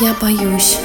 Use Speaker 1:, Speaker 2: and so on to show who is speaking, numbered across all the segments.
Speaker 1: Я боюсь.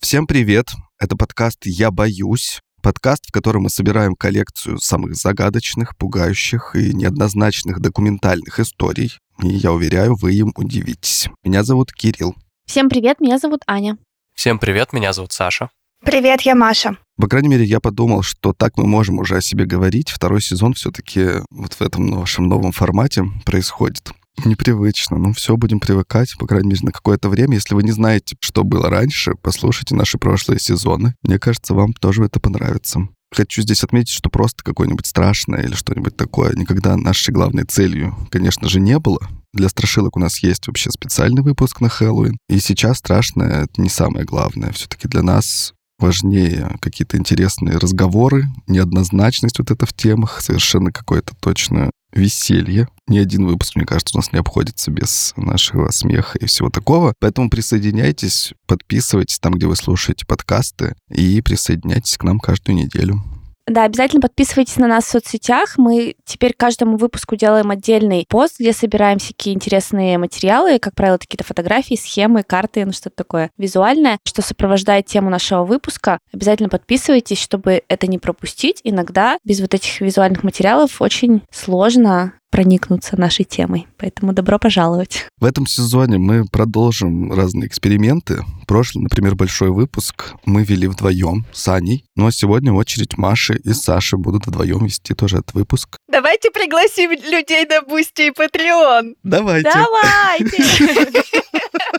Speaker 2: Всем привет! Это подкаст «Я боюсь». Подкаст, в котором мы собираем коллекцию самых загадочных, пугающих и неоднозначных документальных историй. И я уверяю, вы им удивитесь. Меня зовут Кирилл.
Speaker 3: Всем привет, меня зовут Аня.
Speaker 4: Всем привет, меня зовут Саша.
Speaker 5: Привет, я Маша.
Speaker 2: По крайней мере, я подумал, что так мы можем уже о себе говорить. Второй сезон все-таки вот в этом вашем новом формате происходит. Непривычно, но все, будем привыкать, по крайней мере, на какое-то время. Если вы не знаете, что было раньше, послушайте наши прошлые сезоны. Мне кажется, вам тоже это понравится. Хочу здесь отметить, что просто какое-нибудь страшное или что-нибудь такое никогда нашей главной целью, конечно же, не было. Для страшилок у нас есть вообще специальный выпуск на Хэллоуин. И сейчас страшное — это не самое главное. Все-таки для нас важнее какие-то интересные разговоры, неоднозначность вот это в темах, совершенно какое-то точно веселье. Ни один выпуск, мне кажется, у нас не обходится без нашего смеха и всего такого. Поэтому присоединяйтесь, подписывайтесь там, где вы слушаете подкасты, и присоединяйтесь к нам каждую неделю.
Speaker 3: Да, обязательно подписывайтесь на нас в соцсетях. Мы теперь каждому выпуску делаем отдельный пост, где собираем всякие интересные материалы, как правило, какие-то фотографии, схемы, карты, ну что-то такое визуальное, что сопровождает тему нашего выпуска. Обязательно подписывайтесь, чтобы это не пропустить. Иногда без вот этих визуальных материалов очень сложно проникнуться нашей темой. Поэтому добро пожаловать.
Speaker 2: В этом сезоне мы продолжим разные эксперименты. Прошлый, например, большой выпуск мы вели вдвоем с Аней. Ну а сегодня очередь Маши и Саши будут вдвоем вести тоже этот выпуск.
Speaker 5: Давайте пригласим людей на Boosty и Patreon.
Speaker 2: Давайте.
Speaker 3: Давайте!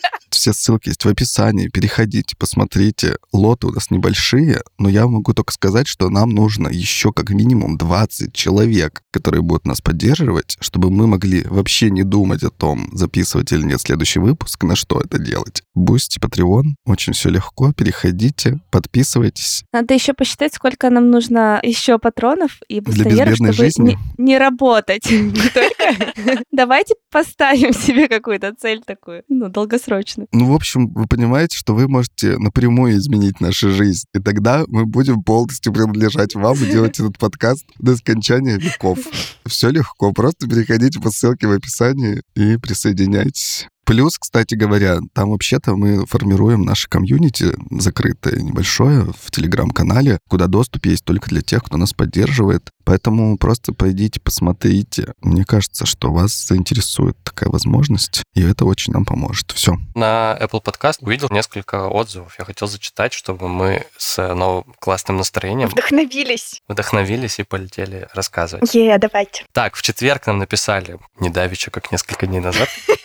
Speaker 2: Все ссылки есть в описании. Переходите, посмотрите. Лоты у нас небольшие, но я могу только сказать, что нам нужно еще как минимум 20 человек, которые будут нас поддерживать, чтобы мы могли вообще не думать о том, записывать или нет следующий выпуск, на что это делать. Boosty, Patreon, очень все легко. Переходите, подписывайтесь.
Speaker 3: Надо еще посчитать, сколько нам нужно еще патронов и
Speaker 2: безбедной
Speaker 3: чтобы
Speaker 2: жизни?
Speaker 3: не, не работать. Не только. Давайте поставим себе какую-то цель такую, ну, долгосрочную.
Speaker 2: Ну, в общем, вы понимаете, что вы можете напрямую изменить нашу жизнь. И тогда мы будем полностью принадлежать вам и делать этот подкаст до скончания веков. Все легко. Просто переходите по ссылке в описании и присоединяйтесь. Плюс, кстати говоря, там вообще-то мы формируем наше комьюнити закрытое, небольшое, в Телеграм-канале, куда доступ есть только для тех, кто нас поддерживает. Поэтому просто пойдите, посмотрите. Мне кажется, что вас заинтересует такая возможность, и это очень нам поможет. Все.
Speaker 4: На Apple Podcast увидел несколько отзывов. Я хотел зачитать, чтобы мы с новым классным настроением
Speaker 5: Вдохновились.
Speaker 4: вдохновились и полетели рассказывать.
Speaker 5: Е, давайте.
Speaker 4: Так, в четверг нам написали, не давеча, как несколько дней назад.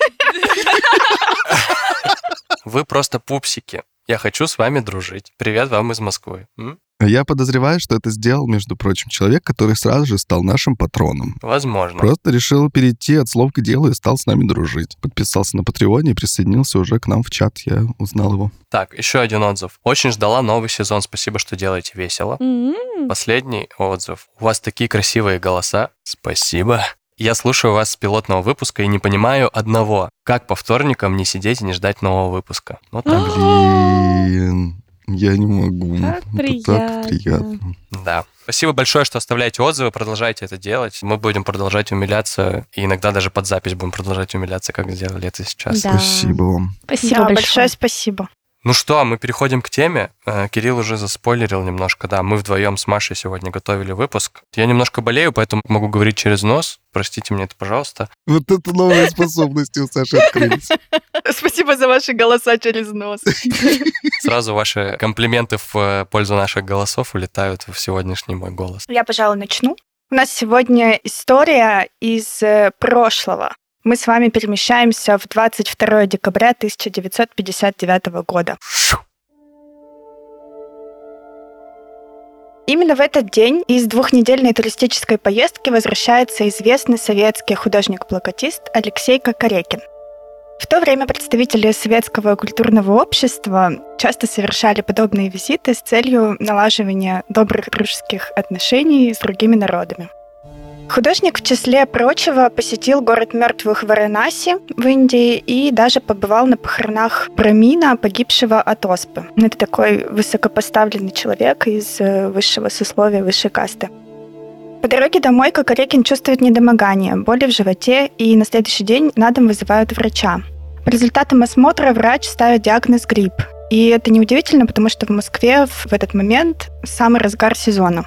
Speaker 4: Вы просто пупсики. Я хочу с вами дружить. Привет вам из Москвы. М?
Speaker 2: Я подозреваю, что это сделал, между прочим, человек, который сразу же стал нашим патроном.
Speaker 4: Возможно.
Speaker 2: Просто решил перейти от слов к делу и стал с нами дружить. Подписался на Патреоне и присоединился уже к нам в чат. Я узнал его.
Speaker 4: Так, еще один отзыв. Очень ждала новый сезон. Спасибо, что делаете весело.
Speaker 3: М-м.
Speaker 4: Последний отзыв. У вас такие красивые голоса. Спасибо. Я слушаю вас с пилотного выпуска и не понимаю одного. Как по вторникам не сидеть и не ждать нового выпуска? Вот так.
Speaker 2: Блин, я не могу.
Speaker 3: Как
Speaker 2: Это так
Speaker 3: приятно.
Speaker 2: приятно.
Speaker 4: Да. Спасибо большое, что оставляете отзывы, продолжайте это делать. Мы будем продолжать умиляться, и иногда даже под запись будем продолжать умиляться, как сделали это сейчас.
Speaker 3: Да.
Speaker 2: Спасибо вам.
Speaker 3: Спасибо
Speaker 5: Да,
Speaker 3: большое.
Speaker 5: большое спасибо.
Speaker 4: Ну что, мы переходим к теме. Э, Кирилл уже заспойлерил немножко, да. Мы вдвоем с Машей сегодня готовили выпуск. Я немножко болею, поэтому могу говорить через нос. Простите мне это, пожалуйста.
Speaker 2: Вот это новые способности у Саши открылись.
Speaker 5: Спасибо за ваши голоса через нос.
Speaker 4: Сразу ваши комплименты в э, пользу наших голосов улетают в сегодняшний мой голос.
Speaker 5: Я, пожалуй, начну. У нас сегодня история из э, прошлого. Мы с вами перемещаемся в 22 декабря 1959 года. Именно в этот день из двухнедельной туристической поездки возвращается известный советский художник-плакатист Алексей Кокорекин. В то время представители советского культурного общества часто совершали подобные визиты с целью налаживания добрых дружеских отношений с другими народами. Художник, в числе прочего, посетил город мертвых Варанаси в Индии и даже побывал на похоронах Брамина, погибшего от оспы. Это такой высокопоставленный человек из э, высшего сословия, высшей касты. По дороге домой Кокорекин чувствует недомогание, боли в животе, и на следующий день на дом вызывают врача. По результатам осмотра врач ставит диагноз грипп. И это неудивительно, потому что в Москве в этот момент самый разгар сезона.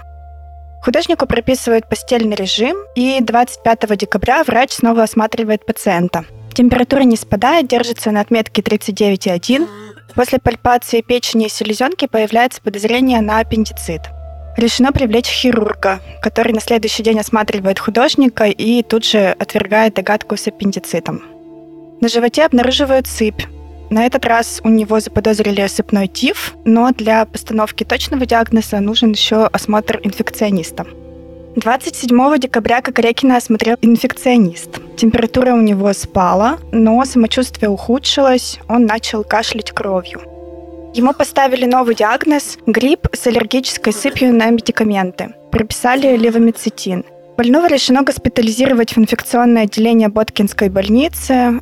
Speaker 5: Художнику прописывают постельный режим, и 25 декабря врач снова осматривает пациента. Температура не спадает, держится на отметке 39,1. После пальпации печени и селезенки появляется подозрение на аппендицит. Решено привлечь хирурга, который на следующий день осматривает художника и тут же отвергает догадку с аппендицитом. На животе обнаруживают сыпь. На этот раз у него заподозрили сыпной тиф, но для постановки точного диагноза нужен еще осмотр инфекциониста. 27 декабря Кокорекина осмотрел инфекционист. Температура у него спала, но самочувствие ухудшилось, он начал кашлять кровью. Ему поставили новый диагноз – грипп с аллергической сыпью на медикаменты. Прописали левомицетин. Больного решено госпитализировать в инфекционное отделение Боткинской больницы.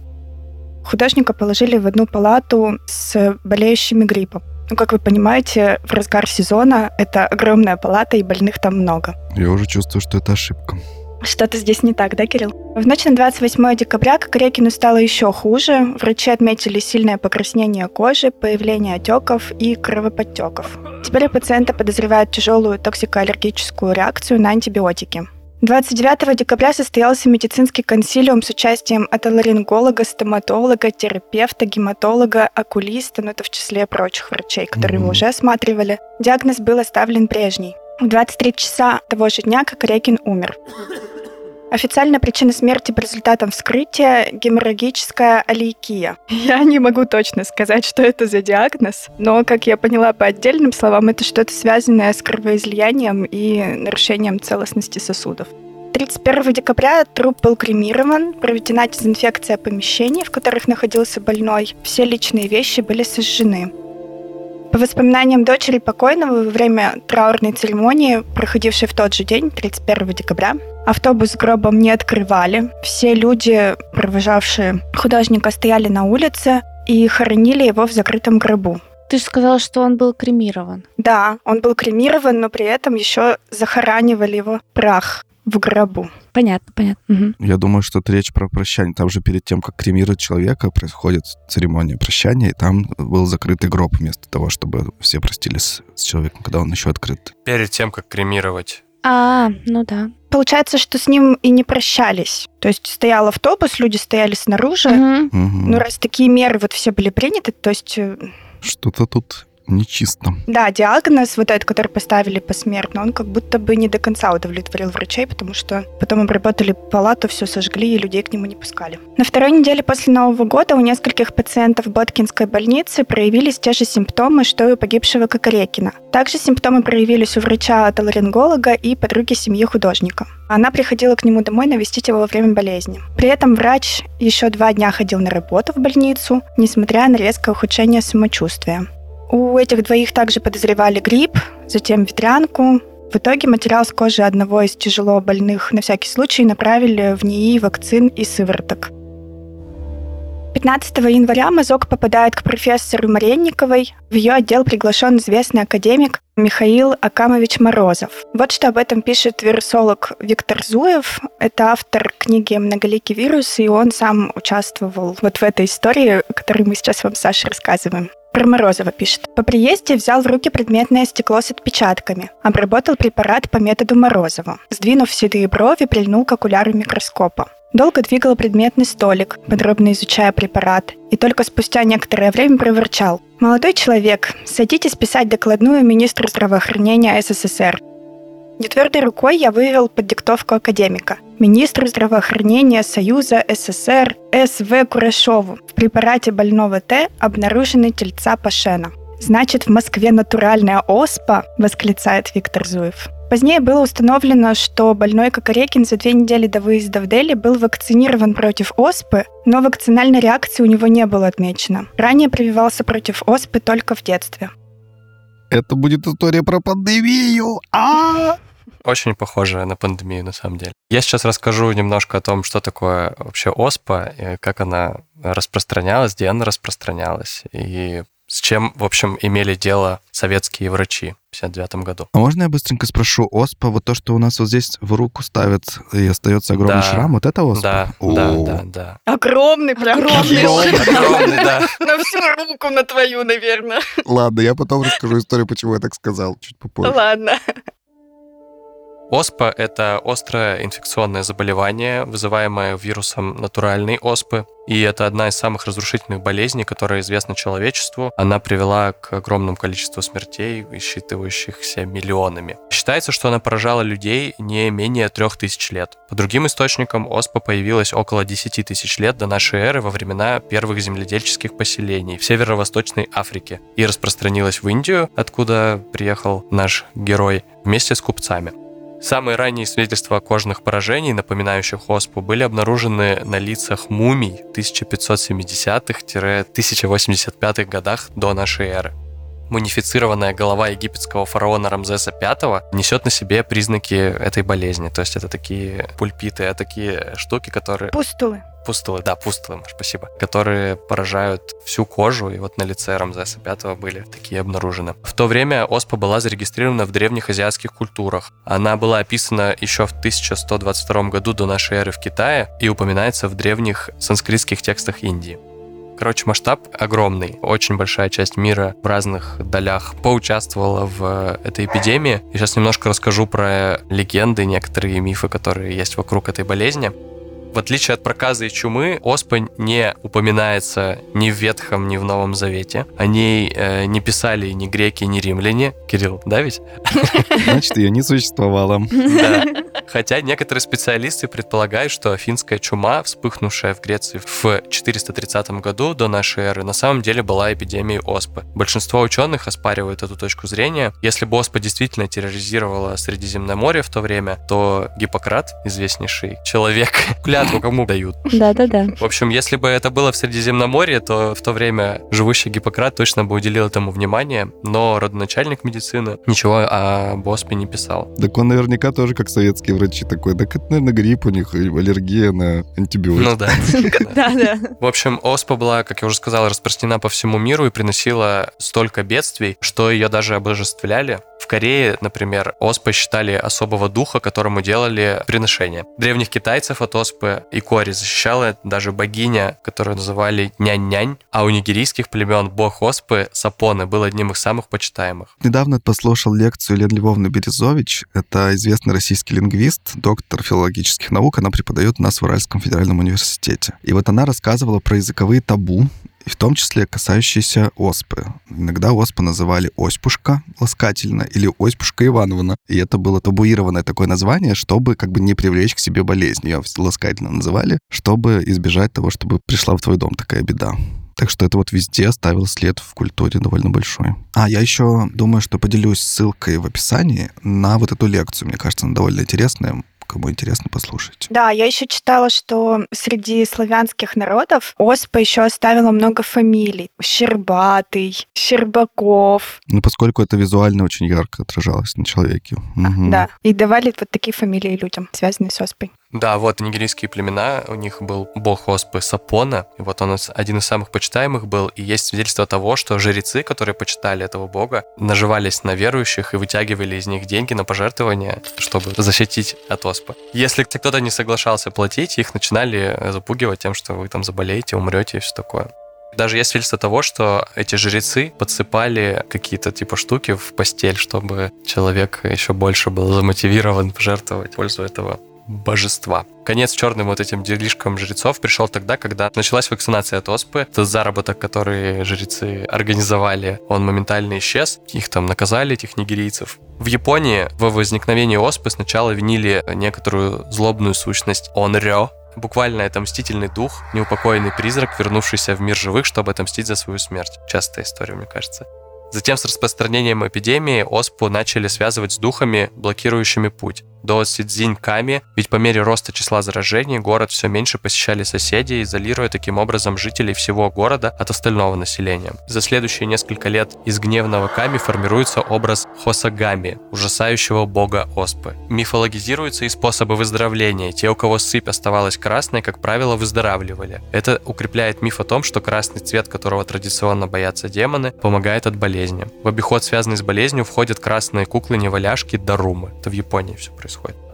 Speaker 5: Художника положили в одну палату с болеющими гриппом. Ну, как вы понимаете, в разгар сезона это огромная палата, и больных там много.
Speaker 2: Я уже чувствую, что это ошибка.
Speaker 5: Что-то здесь не так, да, Кирилл? В ночь на 28 декабря Кокорекину стало еще хуже. Врачи отметили сильное покраснение кожи, появление отеков и кровоподтеков. Теперь у пациента подозревают тяжелую токсикоаллергическую реакцию на антибиотики. 29 декабря состоялся медицинский консилиум с участием отоларинголога, стоматолога, терапевта, гематолога, окулиста, ну это в числе прочих врачей, которые mm-hmm. мы уже осматривали. Диагноз был оставлен прежний. В 23 часа того же дня Кокорекин умер. Официальная причина смерти по результатам вскрытия – геморрагическая алейкия. Я не могу точно сказать, что это за диагноз, но, как я поняла по отдельным словам, это что-то связанное с кровоизлиянием и нарушением целостности сосудов. 31 декабря труп был кремирован, проведена дезинфекция помещений, в которых находился больной. Все личные вещи были сожжены. По воспоминаниям дочери покойного, во время траурной церемонии, проходившей в тот же день, 31 декабря, автобус с гробом не открывали. Все люди, провожавшие художника, стояли на улице и хоронили его в закрытом гробу.
Speaker 3: Ты же сказала, что он был кремирован.
Speaker 5: Да, он был кремирован, но при этом еще захоранивали его прах в гробу.
Speaker 3: Понятно, понятно. Угу.
Speaker 2: Я думаю, что это речь про прощание. Там же перед тем, как кремировать человека, происходит церемония прощания, и там был закрытый гроб вместо того, чтобы все простились с человеком, когда он еще открыт.
Speaker 4: Перед тем, как кремировать.
Speaker 3: А, ну да.
Speaker 5: Получается, что с ним и не прощались. То есть стоял автобус, люди стояли снаружи. Угу. Угу. Ну, раз такие меры вот все были приняты, то есть... Э,
Speaker 2: Что-то тут нечисто.
Speaker 5: Да, диагноз вот этот, который поставили посмертно, он как будто бы не до конца удовлетворил врачей, потому что потом обработали палату, все сожгли и людей к нему не пускали. На второй неделе после Нового года у нескольких пациентов Боткинской больницы проявились те же симптомы, что и у погибшего Кокорекина. Также симптомы проявились у врача-отоларинголога и подруги семьи художника. Она приходила к нему домой навестить его во время болезни. При этом врач еще два дня ходил на работу в больницу, несмотря на резкое ухудшение самочувствия. У этих двоих также подозревали грипп, затем ветрянку. В итоге материал с кожи одного из тяжело больных на всякий случай направили в НИИ вакцин и сывороток. 15 января Мазок попадает к профессору Маренниковой. В ее отдел приглашен известный академик Михаил Акамович Морозов. Вот что об этом пишет вирусолог Виктор Зуев. Это автор книги «Многоликий вирус», и он сам участвовал вот в этой истории, которую мы сейчас вам, Саша, рассказываем. Про Морозова пишет. По приезде взял в руки предметное стекло с отпечатками. Обработал препарат по методу Морозова. Сдвинув седые брови, прильнул к окуляру микроскопа. Долго двигал предметный столик, подробно изучая препарат, и только спустя некоторое время проворчал. «Молодой человек, садитесь писать докладную министру здравоохранения СССР. Нетвердой рукой я вывел под диктовку академика. Министру здравоохранения Союза СССР С.В. Курашову в препарате больного Т обнаружены тельца Пашена. «Значит, в Москве натуральная оспа?» – восклицает Виктор Зуев. Позднее было установлено, что больной Кокорекин за две недели до выезда в Дели был вакцинирован против оспы, но вакцинальной реакции у него не было отмечено. Ранее прививался против оспы только в детстве.
Speaker 2: Это будет история про пандемию. А!
Speaker 4: Очень похоже на пандемию, на самом деле. Я сейчас расскажу немножко о том, что такое вообще ОСПА, как она распространялась, где она распространялась, и с чем, в общем, имели дело советские врачи в 59 году.
Speaker 2: А можно я быстренько спрошу, оспа, вот то, что у нас вот здесь в руку ставят и остается огромный
Speaker 4: Да.
Speaker 2: шрам, вот это оспа?
Speaker 4: Да,
Speaker 2: О.
Speaker 4: да, да, да.
Speaker 5: Огромный, прям
Speaker 3: Огромный.
Speaker 4: Огромный, да.
Speaker 5: На всю руку на твою, наверное.
Speaker 2: Ладно, я потом расскажу историю, почему я так сказал, чуть попозже.
Speaker 5: Ладно.
Speaker 4: Оспа – это острое инфекционное заболевание, вызываемое вирусом натуральной оспы. И это одна из самых разрушительных болезней, которая известна человечеству. Она привела к огромному количеству смертей, считывающихся миллионами. Считается, что она поражала людей не менее трех тысяч лет. По другим источникам, оспа появилась около 10 тысяч лет до нашей эры во времена первых земледельческих поселений в северо-восточной Африке и распространилась в Индию, откуда приехал наш герой, вместе с купцами. Самые ранние свидетельства кожных поражений, напоминающих оспу, были обнаружены на лицах мумий в 1570-1085 годах до нашей эры. Мунифицированная голова египетского фараона Рамзеса V несет на себе признаки этой болезни. То есть это такие пульпиты, такие штуки, которые...
Speaker 5: Пустулы.
Speaker 4: Пустулы, да, пустулы, Маш, спасибо. Которые поражают всю кожу, и вот на лице Рамзеса V были такие обнаружены. В то время оспа была зарегистрирована в древних азиатских культурах. Она была описана еще в 1122 году до нашей эры в Китае и упоминается в древних санскритских текстах Индии. Короче, масштаб огромный. Очень большая часть мира в разных долях поучаствовала в этой эпидемии. Я сейчас немножко расскажу про легенды, некоторые мифы, которые есть вокруг этой болезни. В отличие от проказа и чумы, оспа не упоминается ни в Ветхом, ни в Новом Завете. О ней э, не писали ни греки, ни римляне. Кирилл, да ведь?
Speaker 2: Значит, ее не существовало.
Speaker 4: Да. Хотя некоторые специалисты предполагают, что афинская чума, вспыхнувшая в Греции в 430 году до нашей эры, на самом деле была эпидемией оспы. Большинство ученых оспаривают эту точку зрения. Если бы оспа действительно терроризировала Средиземноморье в то время, то Гиппократ, известнейший человек, клятву кому дают?
Speaker 3: Да-да-да.
Speaker 4: В общем, если бы это было в Средиземноморье, то в то время живущий Гиппократ точно бы уделил этому внимание, но родоначальник медицины ничего об оспе не писал.
Speaker 2: Так он наверняка тоже, как советские врачи, такой, так это, наверное, грипп у них, аллергия на антибиотики.
Speaker 4: Ну да.
Speaker 3: Да-да.
Speaker 4: В общем, оспа была, как я уже сказал, распространена по всему миру и приносила столько бедствий, что ее даже обожествляли. В Корее, например, оспой считали особого духа, которому делали приношения. Древних китайцев от оспы и кори защищала даже богиня, которую называли нянь-нянь, а у нигерийских племен бог оспы Сапоны был одним из самых почитаемых.
Speaker 2: Недавно послушал лекцию Лены Львовны Березович. Это известный российский лингвист, доктор филологических наук. Она преподает у нас в Уральском федеральном университете. И вот она рассказывала про языковые табу, в том числе касающиеся оспы. Иногда оспу называли Оспушка ласкательно или Оспушка Ивановна. И это было табуированное такое название, чтобы как бы не привлечь к себе болезнь. Ее ласкательно называли, чтобы избежать того, чтобы пришла в твой дом такая беда. Так что это вот везде оставил след в культуре довольно большой. А, я еще думаю, что поделюсь ссылкой в описании на вот эту лекцию. Мне кажется, она довольно интересная. Кому интересно, послушайте.
Speaker 5: Да, я еще читала, что среди славянских народов оспа еще оставила много фамилий. Щербатый, Щербаков.
Speaker 2: Ну, поскольку это визуально очень ярко отражалось на человеке. Мгм.
Speaker 5: Да. И давали вот такие фамилии людям, связанные с оспой.
Speaker 4: Да, вот нигерийские племена, у них был бог оспы Сапона, и вот он один из самых почитаемых был, и есть свидетельство того, что жрецы, которые почитали этого бога, наживались на верующих и вытягивали из них деньги на пожертвования, чтобы защитить от оспы. Если кто-то не соглашался платить, их начинали запугивать тем, что вы там заболеете, умрете и все такое. Даже есть свидетельство того, что эти жрецы подсыпали какие-то типа штуки в постель, чтобы человек еще больше был замотивирован пожертвовать в пользу этого божества. Конец черным вот этим делишкам жрецов пришел тогда, когда началась вакцинация от оспы. Этот заработок, который жрецы организовали, он моментально исчез. Их там наказали, этих нигерийцев. В Японии во возникновении оспы сначала винили некоторую злобную сущность онрё, Буквально это мстительный дух, неупокоенный призрак, вернувшийся в мир живых, чтобы отомстить за свою смерть. Частая история, мне кажется. Затем с распространением эпидемии оспу начали связывать с духами, блокирующими путь. До Сидзиньками, ведь по мере роста числа заражений город все меньше посещали соседи, изолируя таким образом жителей всего города от остального населения. За следующие несколько лет из гневного Ками формируется образ Хосагами, ужасающего бога оспы. Мифологизируются и способы выздоровления. Те, у кого сыпь оставалась красной, как правило, выздоравливали. Это укрепляет миф о том, что красный цвет, которого традиционно боятся демоны, помогает от болезни. В обиход, связанный с болезнью, входят красные куклы-неваляшки Дарумы. Это в Японии все происходит.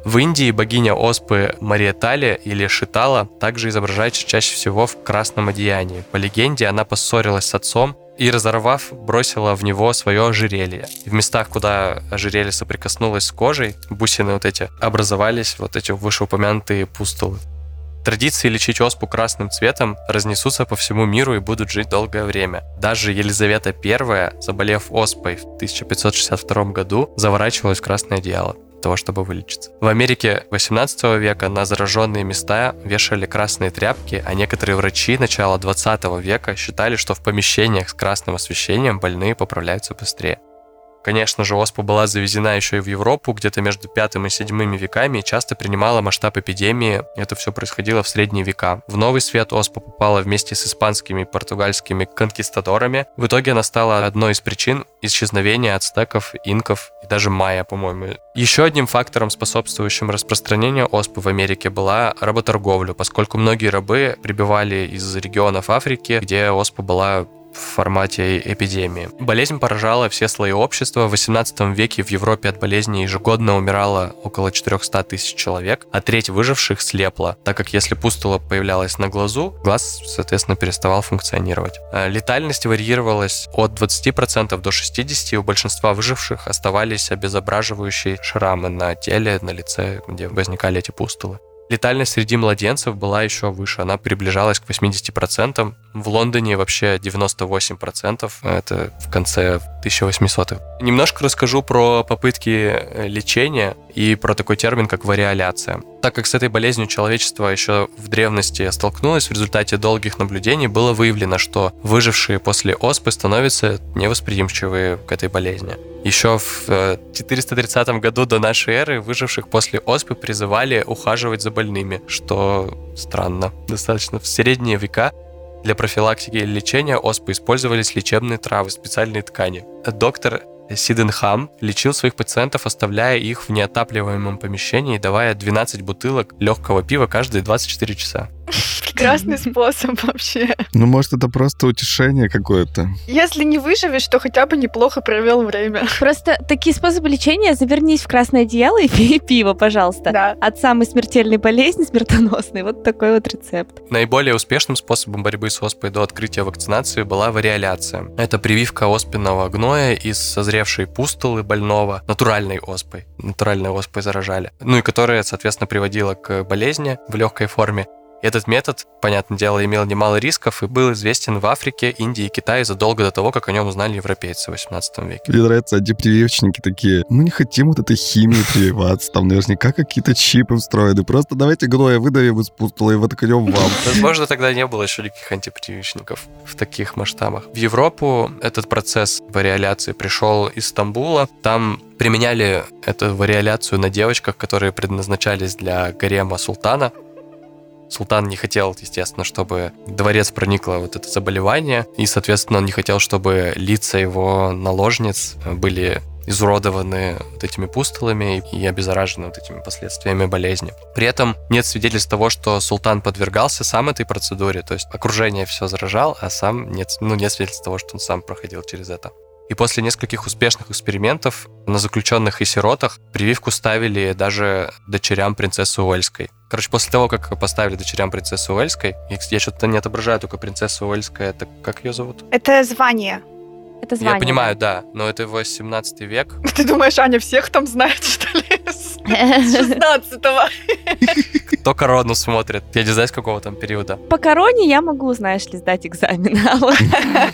Speaker 4: В Индии богиня оспы Мария Тали или Шитала также изображается чаще всего в красном одеянии. По легенде, она поссорилась с отцом и, разорвав, бросила в него свое ожерелье. И в местах, куда ожерелье соприкоснулось с кожей, бусины вот эти, образовались вот эти вышеупомянутые пустулы. Традиции лечить оспу красным цветом разнесутся по всему миру и будут жить долгое время. Даже Елизавета I, заболев оспой в 1562 году, заворачивалась в красное одеяло того, чтобы вылечиться. В Америке 18 века на зараженные места вешали красные тряпки, а некоторые врачи начала 20 века считали, что в помещениях с красным освещением больные поправляются быстрее. Конечно же, оспа была завезена еще и в Европу, где-то между пятым и седьмыми веками, и часто принимала масштаб эпидемии. Это все происходило в средние века. В Новый Свет оспа попала вместе с испанскими и португальскими конкистадорами. В итоге она стала одной из причин исчезновения ацтеков, инков и даже майя, по-моему. Еще одним фактором, способствующим распространению оспы в Америке, была работорговля, поскольку многие рабы прибывали из регионов Африки, где оспа была в формате эпидемии. Болезнь поражала все слои общества. В 18 веке в Европе от болезни ежегодно умирало около 400 тысяч человек, а треть выживших слепла, так как если пустула появлялась на глазу, глаз, соответственно, переставал функционировать. А летальность варьировалась от 20% до 60%, и у большинства выживших оставались обезображивающие шрамы на теле, на лице, где возникали эти пустулы. Летальность среди младенцев была еще выше, она приближалась к 80%. В Лондоне вообще 98%, это в конце 1800-х. Немножко расскажу про попытки э, лечения и про такой термин, как вариоляция. Так как с этой болезнью человечество еще в древности столкнулось, в результате долгих наблюдений было выявлено, что выжившие после оспы становятся невосприимчивы к этой болезни. Еще в 430 э, году до нашей эры выживших после оспы призывали ухаживать за больными, что странно. Достаточно в средние века для профилактики и лечения оспы использовались лечебные травы, специальные ткани. Доктор Сиденхам лечил своих пациентов, оставляя их в неотапливаемом помещении и давая 12 бутылок легкого пива каждые 24 часа.
Speaker 5: Прекрасный способ вообще.
Speaker 2: Ну, может, это просто утешение какое-то.
Speaker 5: Если не выживешь, то хотя бы неплохо провел время.
Speaker 3: Просто такие способы лечения, завернись в красное одеяло и пей пиво, пожалуйста.
Speaker 5: Да.
Speaker 3: От самой смертельной болезни смертоносной. Вот такой вот рецепт.
Speaker 4: Наиболее успешным способом борьбы с оспой до открытия вакцинации была вариоляция. Это прививка оспенного гноя из созревшей пустулы больного натуральной оспой. Натуральной оспой заражали. Ну и которая, соответственно, приводила к болезни в легкой форме. Этот метод, понятное дело, имел немало рисков и был известен в Африке, Индии и Китае задолго до того, как о нем узнали европейцы в 18 веке.
Speaker 2: Мне нравятся одни прививочники такие, мы не хотим вот этой химии прививаться, там наверняка какие-то чипы встроены, просто давайте гноя выдавим из пустула и воткнем вам.
Speaker 4: Возможно, тогда не было еще никаких антипрививочников в таких масштабах. В Европу этот процесс вариоляции пришел из Стамбула. Там применяли эту вариоляцию на девочках, которые предназначались для гарема султана. Султан не хотел, естественно, чтобы дворец проникло вот это заболевание, и, соответственно, он не хотел, чтобы лица его наложниц были изуродованы вот этими пустулами и обеззаражены вот этими последствиями болезни. При этом нет свидетельств того, что султан подвергался сам этой процедуре, то есть окружение все заражал, а сам нет, ну, нет свидетельств того, что он сам проходил через это. И после нескольких успешных экспериментов на заключенных и сиротах прививку ставили даже дочерям принцессы Уэльской. Короче, после того, как поставили дочерям принцессы Уэльской, я что-то не отображаю только принцесса Уэльская, это как ее зовут?
Speaker 5: Это звание.
Speaker 3: Это звание.
Speaker 4: Я понимаю, да, но это 18 век.
Speaker 5: Ты думаешь, Аня всех там знает, что ли? С 16-го.
Speaker 4: Кто корону смотрит? Я не знаю, с какого там периода.
Speaker 3: По короне я могу, знаешь ли, сдать экзамен.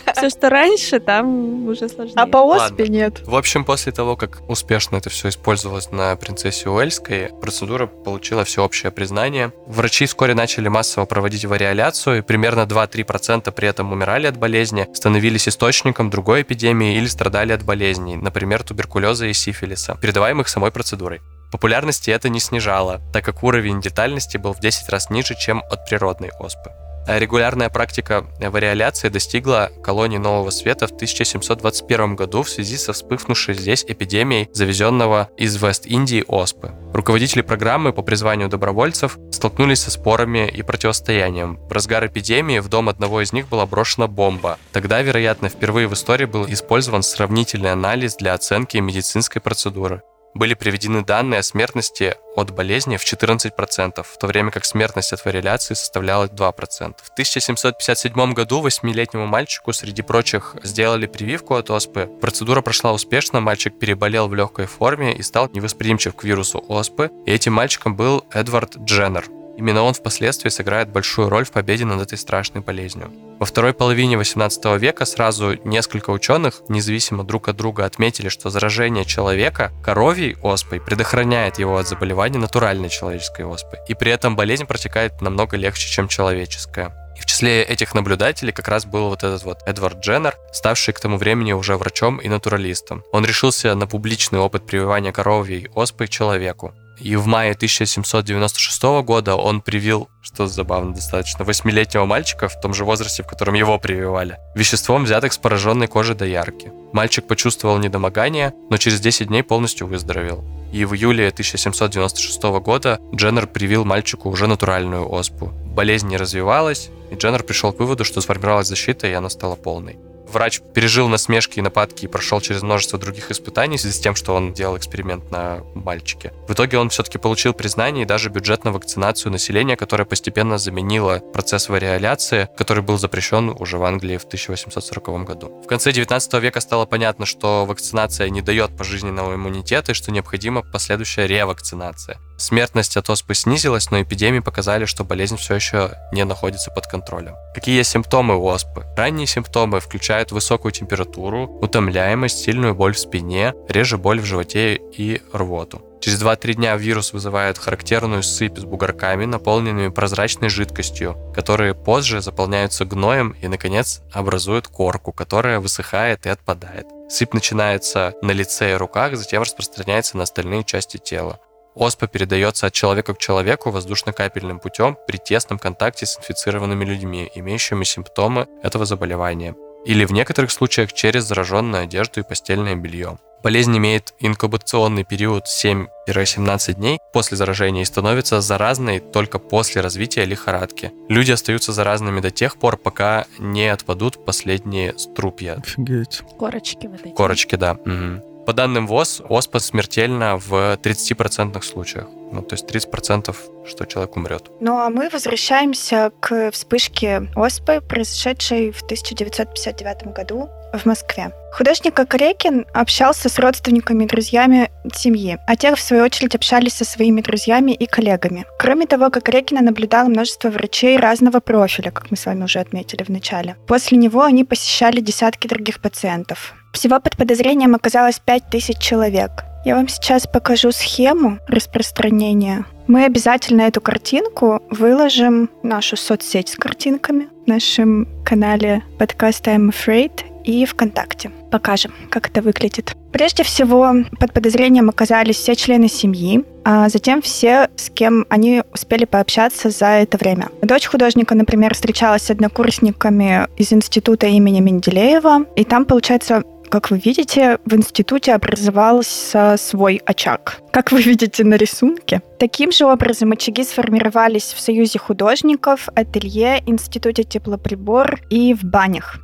Speaker 3: А все, что раньше, там уже сложнее.
Speaker 5: А по оспе нет.
Speaker 4: В общем, после того, как успешно это все использовалось на принцессе Уэльской, процедура получила всеобщее признание. Врачи вскоре начали массово проводить вариоляцию, и примерно 2-3% при этом умирали от болезни, становились источником другой эпидемии или страдали от болезней, например, туберкулеза и сифилиса, передаваемых самой процедурой. Популярности это не снижало, так как уровень детальности был в 10 раз ниже, чем от природной оспы. А регулярная практика вариоляции достигла колонии Нового Света в 1721 году в связи со вспыхнувшей здесь эпидемией завезенного из Вест-Индии оспы. Руководители программы по призванию добровольцев столкнулись со спорами и противостоянием. В разгар эпидемии в дом одного из них была брошена бомба. Тогда, вероятно, впервые в истории был использован сравнительный анализ для оценки медицинской процедуры были приведены данные о смертности от болезни в 14%, в то время как смертность от вариляции составляла 2%. В 1757 году восьмилетнему мальчику среди прочих сделали прививку от оспы. Процедура прошла успешно, мальчик переболел в легкой форме и стал невосприимчив к вирусу оспы, и этим мальчиком был Эдвард Дженнер. Именно он впоследствии сыграет большую роль в победе над этой страшной болезнью. Во второй половине 18 века сразу несколько ученых, независимо друг от друга, отметили, что заражение человека коровьей оспой предохраняет его от заболевания натуральной человеческой оспы, и при этом болезнь протекает намного легче, чем человеческая. И в числе этих наблюдателей как раз был вот этот вот Эдвард Дженнер, ставший к тому времени уже врачом и натуралистом. Он решился на публичный опыт прививания коровьей оспы человеку. И в мае 1796 года он привил, что забавно достаточно, восьмилетнего мальчика в том же возрасте, в котором его прививали, веществом, взятых с пораженной кожи до ярки. Мальчик почувствовал недомогание, но через 10 дней полностью выздоровел. И в июле 1796 года Дженнер привил мальчику уже натуральную оспу. Болезнь не развивалась, и Дженнер пришел к выводу, что сформировалась защита, и она стала полной. Врач пережил насмешки и нападки и прошел через множество других испытаний в связи с тем, что он делал эксперимент на мальчике. В итоге он все-таки получил признание и даже бюджет на вакцинацию населения, которая постепенно заменила процесс вариоляции, который был запрещен уже в Англии в 1840 году. В конце 19 века стало понятно, что вакцинация не дает пожизненного иммунитета и что необходима последующая ревакцинация. Смертность от оспы снизилась, но эпидемии показали, что болезнь все еще не находится под контролем. Какие есть симптомы у оспы? Ранние симптомы включают высокую температуру, утомляемость, сильную боль в спине, реже боль в животе и рвоту. Через 2-3 дня вирус вызывает характерную сыпь с бугорками, наполненными прозрачной жидкостью, которые позже заполняются гноем и, наконец, образуют корку, которая высыхает и отпадает. Сыпь начинается на лице и руках, затем распространяется на остальные части тела. Оспа передается от человека к человеку воздушно-капельным путем при тесном контакте с инфицированными людьми, имеющими симптомы этого заболевания, или в некоторых случаях через зараженную одежду и постельное белье. Болезнь имеет инкубационный период 7-17 дней после заражения и становится заразной только после развития лихорадки. Люди остаются заразными до тех пор, пока не отпадут последние струпья.
Speaker 2: Офигеть.
Speaker 3: Корочки вот эти.
Speaker 4: Корочки, да. Угу. По данным ВОЗ, оспа смертельна в 30% случаях. Ну, то есть 30%, что человек умрет.
Speaker 5: Ну, а мы возвращаемся к вспышке оспы, произошедшей в 1959 году в Москве. Художник Кокорекин общался с родственниками и друзьями семьи, а те, в свою очередь, общались со своими друзьями и коллегами. Кроме того, Кокорекина наблюдало множество врачей разного профиля, как мы с вами уже отметили в начале. После него они посещали десятки других пациентов. Всего под подозрением оказалось 5000 человек. Я вам сейчас покажу схему распространения. Мы обязательно эту картинку выложим в нашу соцсеть с картинками в нашем канале подкаста I'm Afraid и ВКонтакте. Покажем, как это выглядит. Прежде всего, под подозрением оказались все члены семьи, а затем все, с кем они успели пообщаться за это время. Дочь художника, например, встречалась с однокурсниками из института имени Менделеева, и там, получается, как вы видите, в институте образовался свой очаг. Как вы видите на рисунке. Таким же образом очаги сформировались в Союзе художников, ателье, Институте теплоприбор и в банях.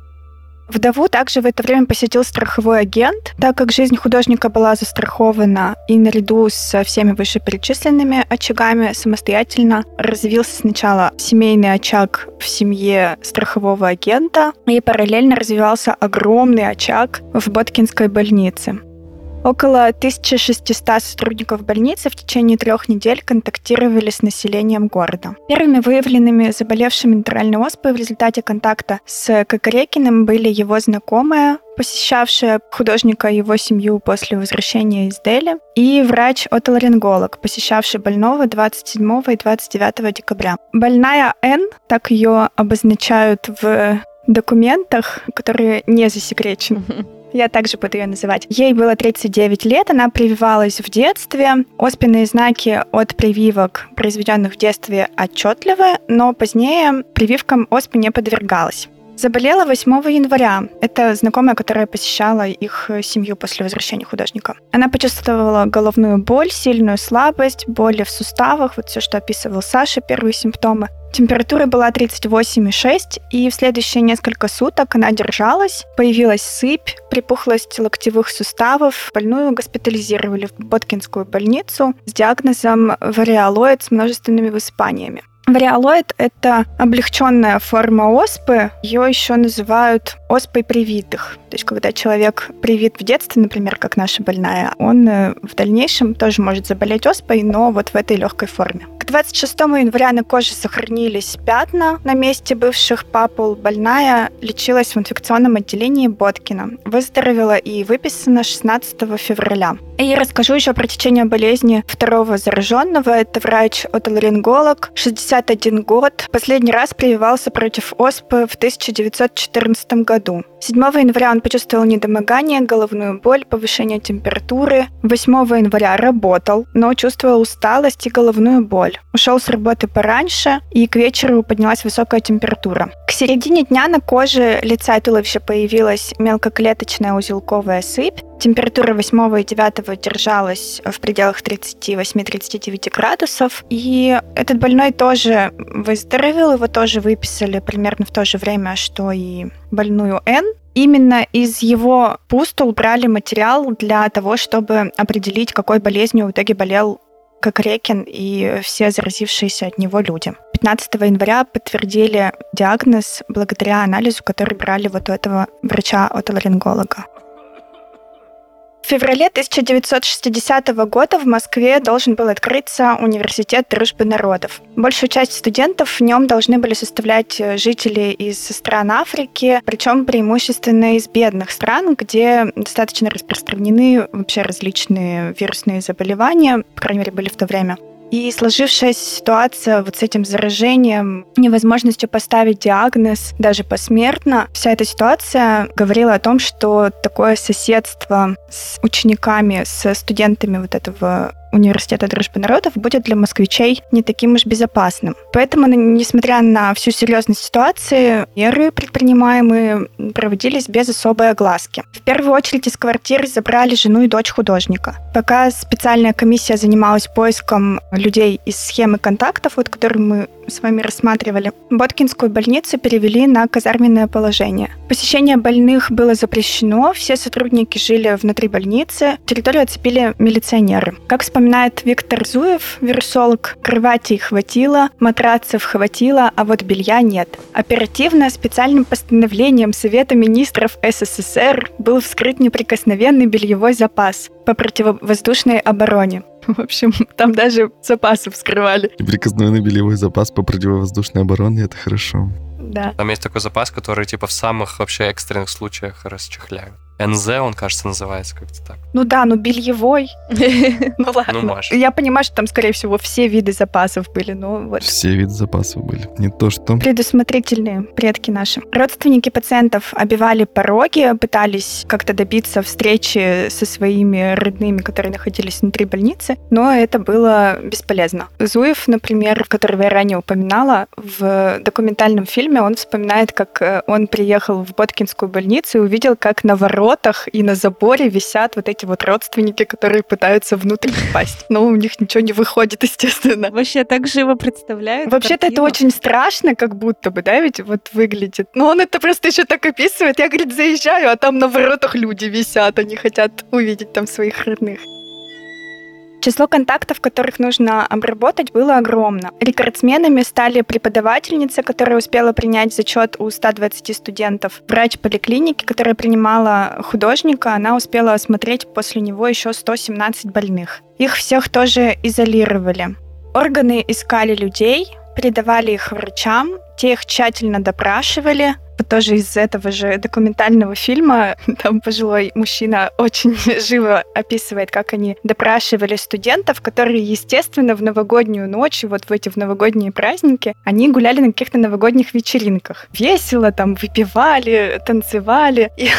Speaker 5: Вдову также в это время посетил страховой агент, так как жизнь художника была застрахована, и наряду со всеми вышеперечисленными очагами самостоятельно развился сначала семейный очаг в семье страхового агента, и параллельно развивался огромный очаг в Боткинской больнице. Около 1600 сотрудников больницы в течение трех недель контактировали с населением города. Первыми выявленными заболевшими натуральной оспой в результате контакта с Кокорекиным были его знакомая, посещавшая художника и его семью после возвращения из Дели, и врач-отоларинголог, посещавший больного 27 и 29 декабря. Больная Н, так ее обозначают в документах, которые не засекречены. Я также буду ее называть. Ей было 39 лет, она прививалась в детстве. Оспенные знаки от прививок, произведенных в детстве, отчетливы, но позднее прививкам оспы не подвергалась. Заболела 8 января. Это знакомая, которая посещала их семью после возвращения художника. Она почувствовала головную боль, сильную слабость, боли в суставах, вот все, что описывал Саша, первые симптомы. Температура была 38,6, и в следующие несколько суток она держалась. Появилась сыпь, припухлость локтевых суставов. Больную госпитализировали в Боткинскую больницу с диагнозом вариалоид с множественными высыпаниями. Вариалоид — это облегченная форма оспы. Ее еще называют оспой привитых. То есть, когда человек привит в детстве, например, как наша больная, он э, в дальнейшем тоже может заболеть оспой, но вот в этой легкой форме. К 26 января на коже сохранились пятна на месте бывших папул. Больная лечилась в инфекционном отделении Боткина. Выздоровела и выписана 16 февраля. И расскажу еще про течение болезни второго зараженного. Это врач-отоларинголог, 61 год. Последний раз прививался против оспы в 1914 году. 7 января он почувствовал недомогание, головную боль, повышение температуры. 8 января работал, но чувствовал усталость и головную боль. Ушел с работы пораньше, и к вечеру поднялась высокая температура. К середине дня на коже лица и туловища появилась мелкоклеточная узелковая сыпь. Температура 8 и 9 держалась в пределах 38-39 градусов. И этот больной тоже выздоровел, его тоже выписали примерно в то же время, что и больную Н. Именно из его пустул брали материал для того, чтобы определить, какой болезнью в итоге болел Кокрекин и все заразившиеся от него люди. 15 января подтвердили диагноз благодаря анализу, который брали вот у этого врача-отоларинголога. В феврале 1960 года в Москве должен был открыться Университет дружбы народов. Большую часть студентов в нем должны были составлять э, жители из стран Африки, причем преимущественно из бедных стран, где достаточно распространены вообще различные вирусные заболевания, по крайней мере, были в то время. И сложившаяся ситуация вот с этим заражением, невозможностью поставить диагноз даже посмертно, вся эта ситуация говорила о том, что такое соседство с учениками, с студентами вот этого университета дружбы народов будет для москвичей не таким уж безопасным. Поэтому, несмотря на всю серьезность ситуации, меры, предпринимаемые, проводились без особой огласки. В первую очередь из квартиры забрали жену и дочь художника. Пока специальная комиссия занималась поиском людей из схемы контактов, вот, которые мы с вами рассматривали, Боткинскую больницу перевели на казарменное положение. Посещение больных было запрещено, все сотрудники жили внутри больницы, территорию оцепили милиционеры. Как вспоминает Виктор Зуев, вирусолог, кроватей хватило, матрацев хватило, а вот белья нет. Оперативно специальным постановлением Совета министров СССР был вскрыт неприкосновенный бельевой запас по противовоздушной обороне. В общем, там даже запасы вскрывали.
Speaker 2: Неприкосновенный бельевой запас по противовоздушной обороне — это хорошо.
Speaker 5: Да.
Speaker 4: Там есть такой запас, который типа в самых вообще экстренных случаях расчехляют. НЗ, он, кажется, называется как-то так.
Speaker 5: Ну да, ну бельевой. Ну ладно.
Speaker 4: Ну.
Speaker 5: Я понимаю, что там, скорее всего, все виды запасов были, но вот.
Speaker 2: Все виды запасов были. Не то, что...
Speaker 5: Предусмотрительные предки наши. Родственники пациентов обивали пороги, пытались как-то добиться встречи со своими родными, которые находились внутри больницы, но это было бесполезно. Зуев, например, которого я ранее упоминала, в документальном фильме он вспоминает, как э, он приехал в Боткинскую больницу и увидел, как на воротах и на заборе висят вот эти вот родственники, которые пытаются внутрь попасть. Но у них ничего не выходит, естественно.
Speaker 3: Вообще так живо представляю.
Speaker 5: Вообще-то это очень страшно, как будто бы, да, ведь вот выглядит. Но он это просто еще так описывает. Я, говорит, заезжаю, а там на воротах люди висят, они хотят увидеть там своих родных. Число контактов, которых нужно обработать, было огромно. Рекордсменами стали преподавательница, которая успела принять зачет у 120 студентов, врач поликлиники, которая принимала художника, она успела осмотреть после него еще 117 больных. Их всех тоже изолировали. Органы искали людей, передавали их врачам, те их тщательно допрашивали, тоже из этого же документального фильма. Там пожилой мужчина очень живо описывает, как они допрашивали студентов, которые, естественно, в новогоднюю ночь, вот в эти в новогодние праздники, они гуляли на каких-то новогодних вечеринках. Весело там выпивали, танцевали. И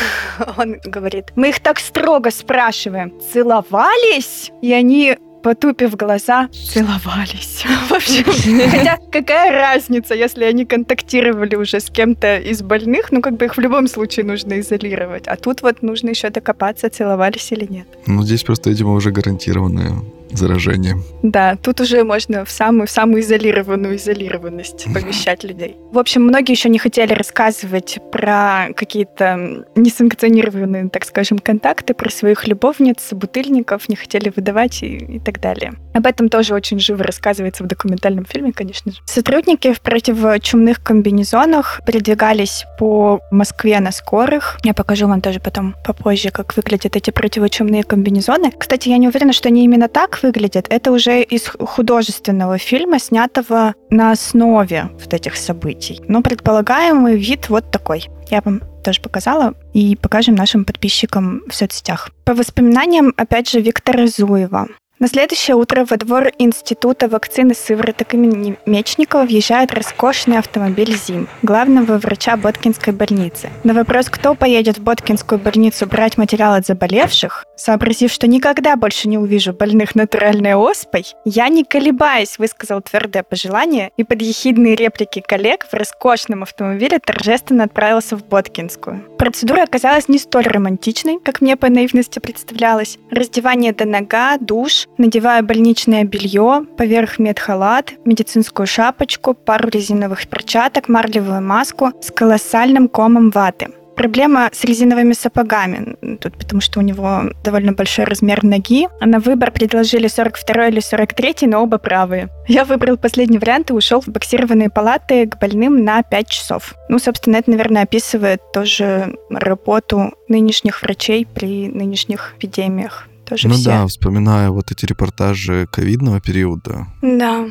Speaker 5: он говорит, мы их так строго спрашиваем, целовались? И они потупив глаза, целовались. В общем, хотя какая разница, если они контактировали уже с кем-то из больных, ну как бы их в любом случае нужно изолировать. А тут вот нужно еще докопаться, целовались или нет.
Speaker 2: Ну здесь просто, видимо, уже гарантированное заражение.
Speaker 5: Да, тут уже можно в самую, в самую изолированную изолированность помещать людей. В общем, многие еще не хотели рассказывать про какие-то несанкционированные, так скажем, контакты, про своих любовниц, бутыльников, не хотели выдавать и, и так далее. Об этом тоже очень живо рассказывается в документальном фильме, конечно же. Сотрудники в противочумных комбинезонах передвигались по Москве на скорых. Я покажу вам тоже потом попозже, как выглядят эти противочумные комбинезоны. Кстати, я не уверена, что они именно так выглядят. Это уже из художественного фильма, снятого на основе вот этих событий. Но предполагаемый вид вот такой. Я вам тоже показала и покажем нашим подписчикам в соцсетях. По воспоминаниям, опять же, Виктора Зуева. На следующее утро во двор Института вакцины сывороток имени Мечникова въезжает роскошный автомобиль ЗИМ, главного врача Боткинской больницы. На вопрос, кто поедет в Боткинскую больницу брать материал от заболевших, сообразив, что никогда больше не увижу больных натуральной оспой, я, не колебаясь, высказал твердое пожелание и под ехидные реплики коллег в роскошном автомобиле торжественно отправился в Боткинскую. Процедура оказалась не столь романтичной, как мне по наивности представлялось. Раздевание до нога, душ, надеваю больничное белье, поверх медхалат, медицинскую шапочку, пару резиновых перчаток, марлевую маску с колоссальным комом ваты. Проблема с резиновыми сапогами, тут потому что у него довольно большой размер ноги. На выбор предложили 42 или 43, но оба правые. Я выбрал последний вариант и ушел в боксированные палаты к больным на 5 часов. Ну, собственно, это, наверное, описывает тоже работу нынешних врачей при нынешних эпидемиях тоже
Speaker 2: ну
Speaker 5: все.
Speaker 2: да, вспоминаю вот эти репортажи ковидного периода.
Speaker 5: Да.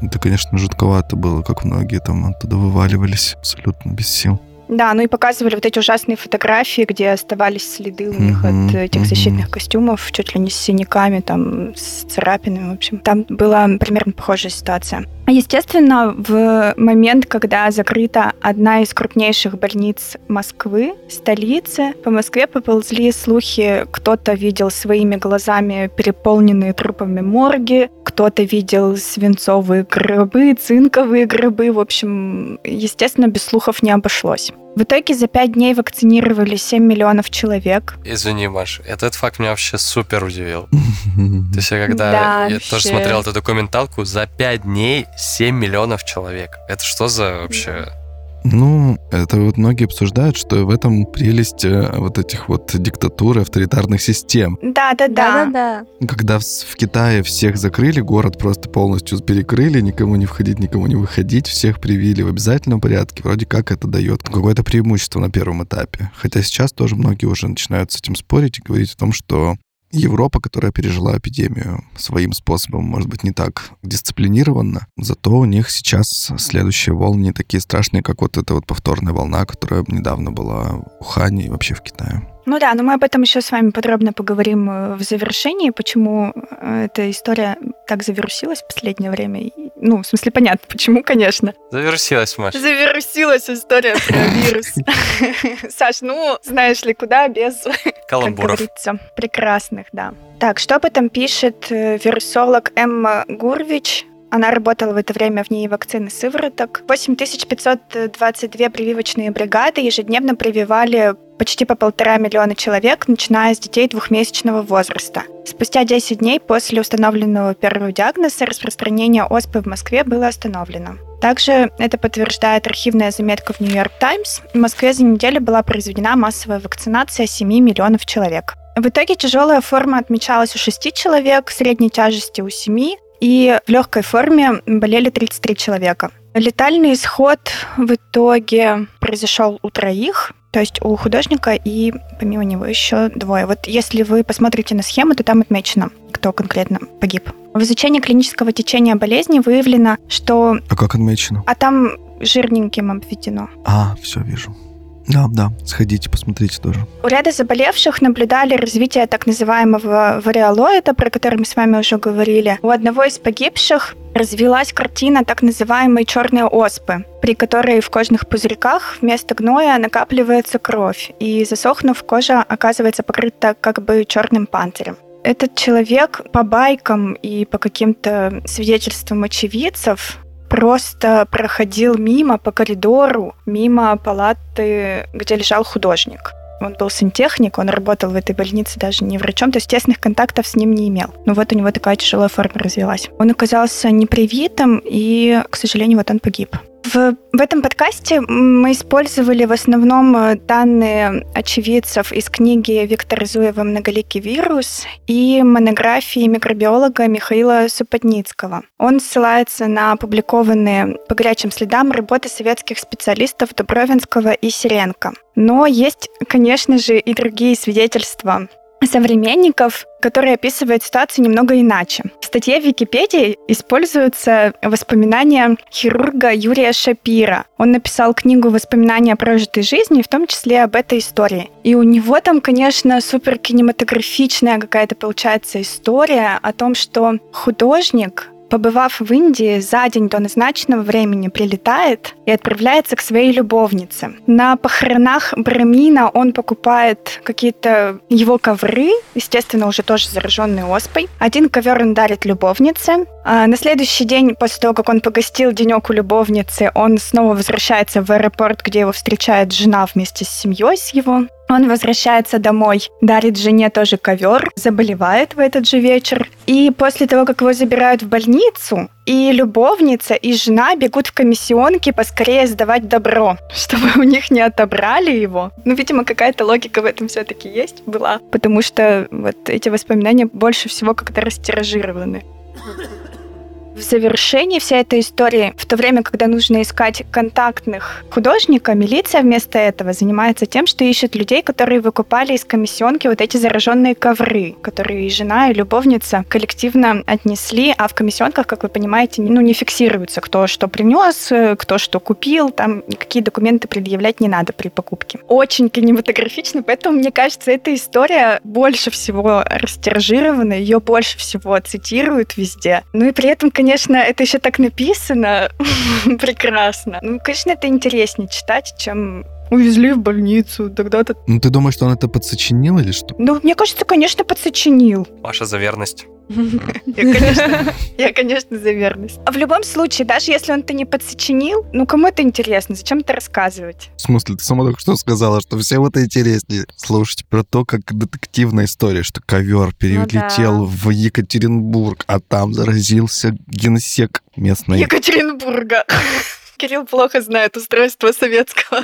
Speaker 2: Это, конечно, жутковато было, как многие там оттуда вываливались абсолютно без сил.
Speaker 5: Да, ну и показывали вот эти ужасные фотографии, где оставались следы у них от этих
Speaker 2: мгм.
Speaker 5: защитных костюмов, чуть ли не с синяками, там, с царапинами, в общем. Там была примерно похожая ситуация. Естественно, в момент, когда закрыта одна из крупнейших больниц Москвы, столицы, по Москве поползли слухи, кто-то видел своими глазами переполненные трупами морги, кто-то видел свинцовые гробы, цинковые гробы. В общем, естественно, без слухов не обошлось. В итоге за пять дней вакцинировали 7 миллионов человек.
Speaker 4: Извини, Маш, этот факт меня вообще супер удивил. То есть я когда
Speaker 5: Да,
Speaker 4: я
Speaker 5: вообще.
Speaker 4: тоже смотрел эту документалку, за 5 дней 7 миллионов человек. Это что за вообще...
Speaker 2: Ну, это вот многие обсуждают, что в этом прелесть э, вот этих вот диктатур и авторитарных систем.
Speaker 5: Да-да-да.
Speaker 3: Да-да-да.
Speaker 2: Когда в, в Китае всех закрыли, город просто полностью перекрыли, никому не входить, никому не выходить, всех привили в обязательном порядке, вроде как это дает какое-то преимущество на первом этапе. Хотя сейчас тоже многие уже начинают с этим спорить и говорить о том, что Европа, которая пережила эпидемию своим способом, может быть, не так дисциплинированно, зато у них сейчас следующие волны не такие страшные, как вот эта вот повторная волна, которая недавно была в Ухане и вообще в Китае.
Speaker 5: Ну да, но мы об этом еще с вами подробно поговорим э, в завершении, почему э, эта история так завирусилась в последнее время. Ну, в смысле, понятно, почему, конечно.
Speaker 4: Завершилась, Маш.
Speaker 5: Завирусилась история про вирус. Саш, ну, знаешь ли, куда без,
Speaker 4: Каламбуров.
Speaker 5: прекрасных, да. Так, что об этом пишет э, вирусолог Эмма Гурвич? Она работала в это время в ней вакцины сывороток. 8522 прививочные бригады ежедневно прививали почти по полтора миллиона человек, начиная с детей двухмесячного возраста. Спустя 10 дней после установленного первого диагноза распространение оспы в Москве было остановлено. Также это подтверждает архивная заметка в Нью-Йорк Таймс. В Москве за неделю была произведена массовая вакцинация 7 миллионов человек. В итоге тяжелая форма отмечалась у 6 человек, средней тяжести у 7, и в легкой форме болели 33 человека. Летальный исход в итоге произошел у троих, то есть у художника и помимо него еще двое. Вот если вы посмотрите на схему, то там отмечено, кто конкретно погиб. В изучении клинического течения болезни выявлено, что...
Speaker 2: А как отмечено?
Speaker 5: А там жирненьким обведено.
Speaker 2: А, все вижу. Да, да, сходите, посмотрите тоже.
Speaker 5: У ряда заболевших наблюдали развитие так называемого вариолоида, про который мы с вами уже говорили. У одного из погибших развилась картина так называемой черной оспы, при которой в кожных пузырьках вместо гноя накапливается кровь, и засохнув, кожа оказывается покрыта как бы черным панцирем этот человек по байкам и по каким-то свидетельствам очевидцев просто проходил мимо по коридору, мимо палаты, где лежал художник. Он был сантехник, он работал в этой больнице даже не врачом, то есть тесных контактов с ним не имел. Но вот у него такая тяжелая форма развилась. Он оказался непривитым, и, к сожалению, вот он погиб. В, в этом подкасте мы использовали в основном э, данные очевидцев из книги Виктора Зуева «Многоликий вирус» и монографии микробиолога Михаила Супотницкого. Он ссылается на опубликованные по горячим следам работы советских специалистов Дубровинского и Сиренко. Но есть, конечно же, и другие свидетельства современников, которые описывают ситуацию немного иначе. В статье в Википедии используются воспоминания хирурга Юрия Шапира. Он написал книгу «Воспоминания о прожитой жизни», в том числе об этой истории. И у него там, конечно, супер кинематографичная какая-то получается история о том, что художник побывав в Индии, за день до назначенного времени прилетает и отправляется к своей любовнице. На похоронах Брамина он покупает какие-то его ковры, естественно, уже тоже зараженные оспой. Один ковер он дарит любовнице. А на следующий день, после того, как он погостил денек у любовницы, он снова возвращается в аэропорт, где его встречает жена вместе с семьей с его. Он возвращается домой, дарит жене тоже ковер, заболевает в этот же вечер. И после того, как его забирают в больницу, и любовница, и жена бегут в комиссионки поскорее сдавать добро, чтобы у них не отобрали его. Ну, видимо, какая-то логика в этом все-таки есть, была, потому что вот эти воспоминания больше всего как-то растиражированы в завершении всей этой истории, в то время, когда нужно искать контактных художника, милиция вместо этого занимается тем, что ищет людей, которые выкупали из комиссионки вот эти зараженные ковры, которые и жена, и любовница коллективно отнесли, а в комиссионках, как вы понимаете, ну, не фиксируется, кто что принес, кто что купил, там никакие документы предъявлять не надо при покупке. Очень кинематографично, поэтому, мне кажется, эта история больше всего растиражирована, ее больше всего цитируют везде. Ну и при этом, конечно, конечно, это еще так написано прекрасно. Ну, конечно, это интереснее читать, чем увезли в больницу, тогда-то...
Speaker 2: Ну, ты думаешь, что он это подсочинил или что?
Speaker 5: Ну, мне кажется, конечно, подсочинил.
Speaker 4: Маша за верность.
Speaker 5: Я, конечно, я, конечно, за верность. А в любом случае, даже если он это не подсочинил, ну, кому это интересно? Зачем это рассказывать?
Speaker 2: В смысле, ты сама только что сказала, что всем это интереснее слушать про то, как детективная история, что ковер перелетел ну, да. в Екатеринбург, а там заразился генсек местный.
Speaker 5: Екатеринбурга. Кирилл плохо знает устройство советского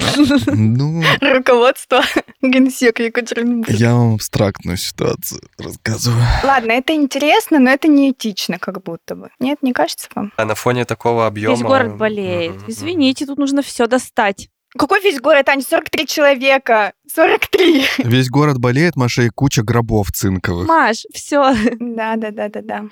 Speaker 5: ну, руководства Генсека Екатеринбурга.
Speaker 2: Я вам абстрактную ситуацию рассказываю.
Speaker 5: Ладно, это интересно, но это неэтично как будто бы. Нет, не кажется вам?
Speaker 4: А на фоне такого объема...
Speaker 3: Весь город болеет. Mm-hmm. Извините, тут нужно все достать.
Speaker 5: Какой весь город, Ань? 43 человека. 43.
Speaker 2: Весь город болеет, Маша, и куча гробов цинковых.
Speaker 3: Маш, все.
Speaker 5: Да, да, да, да, да.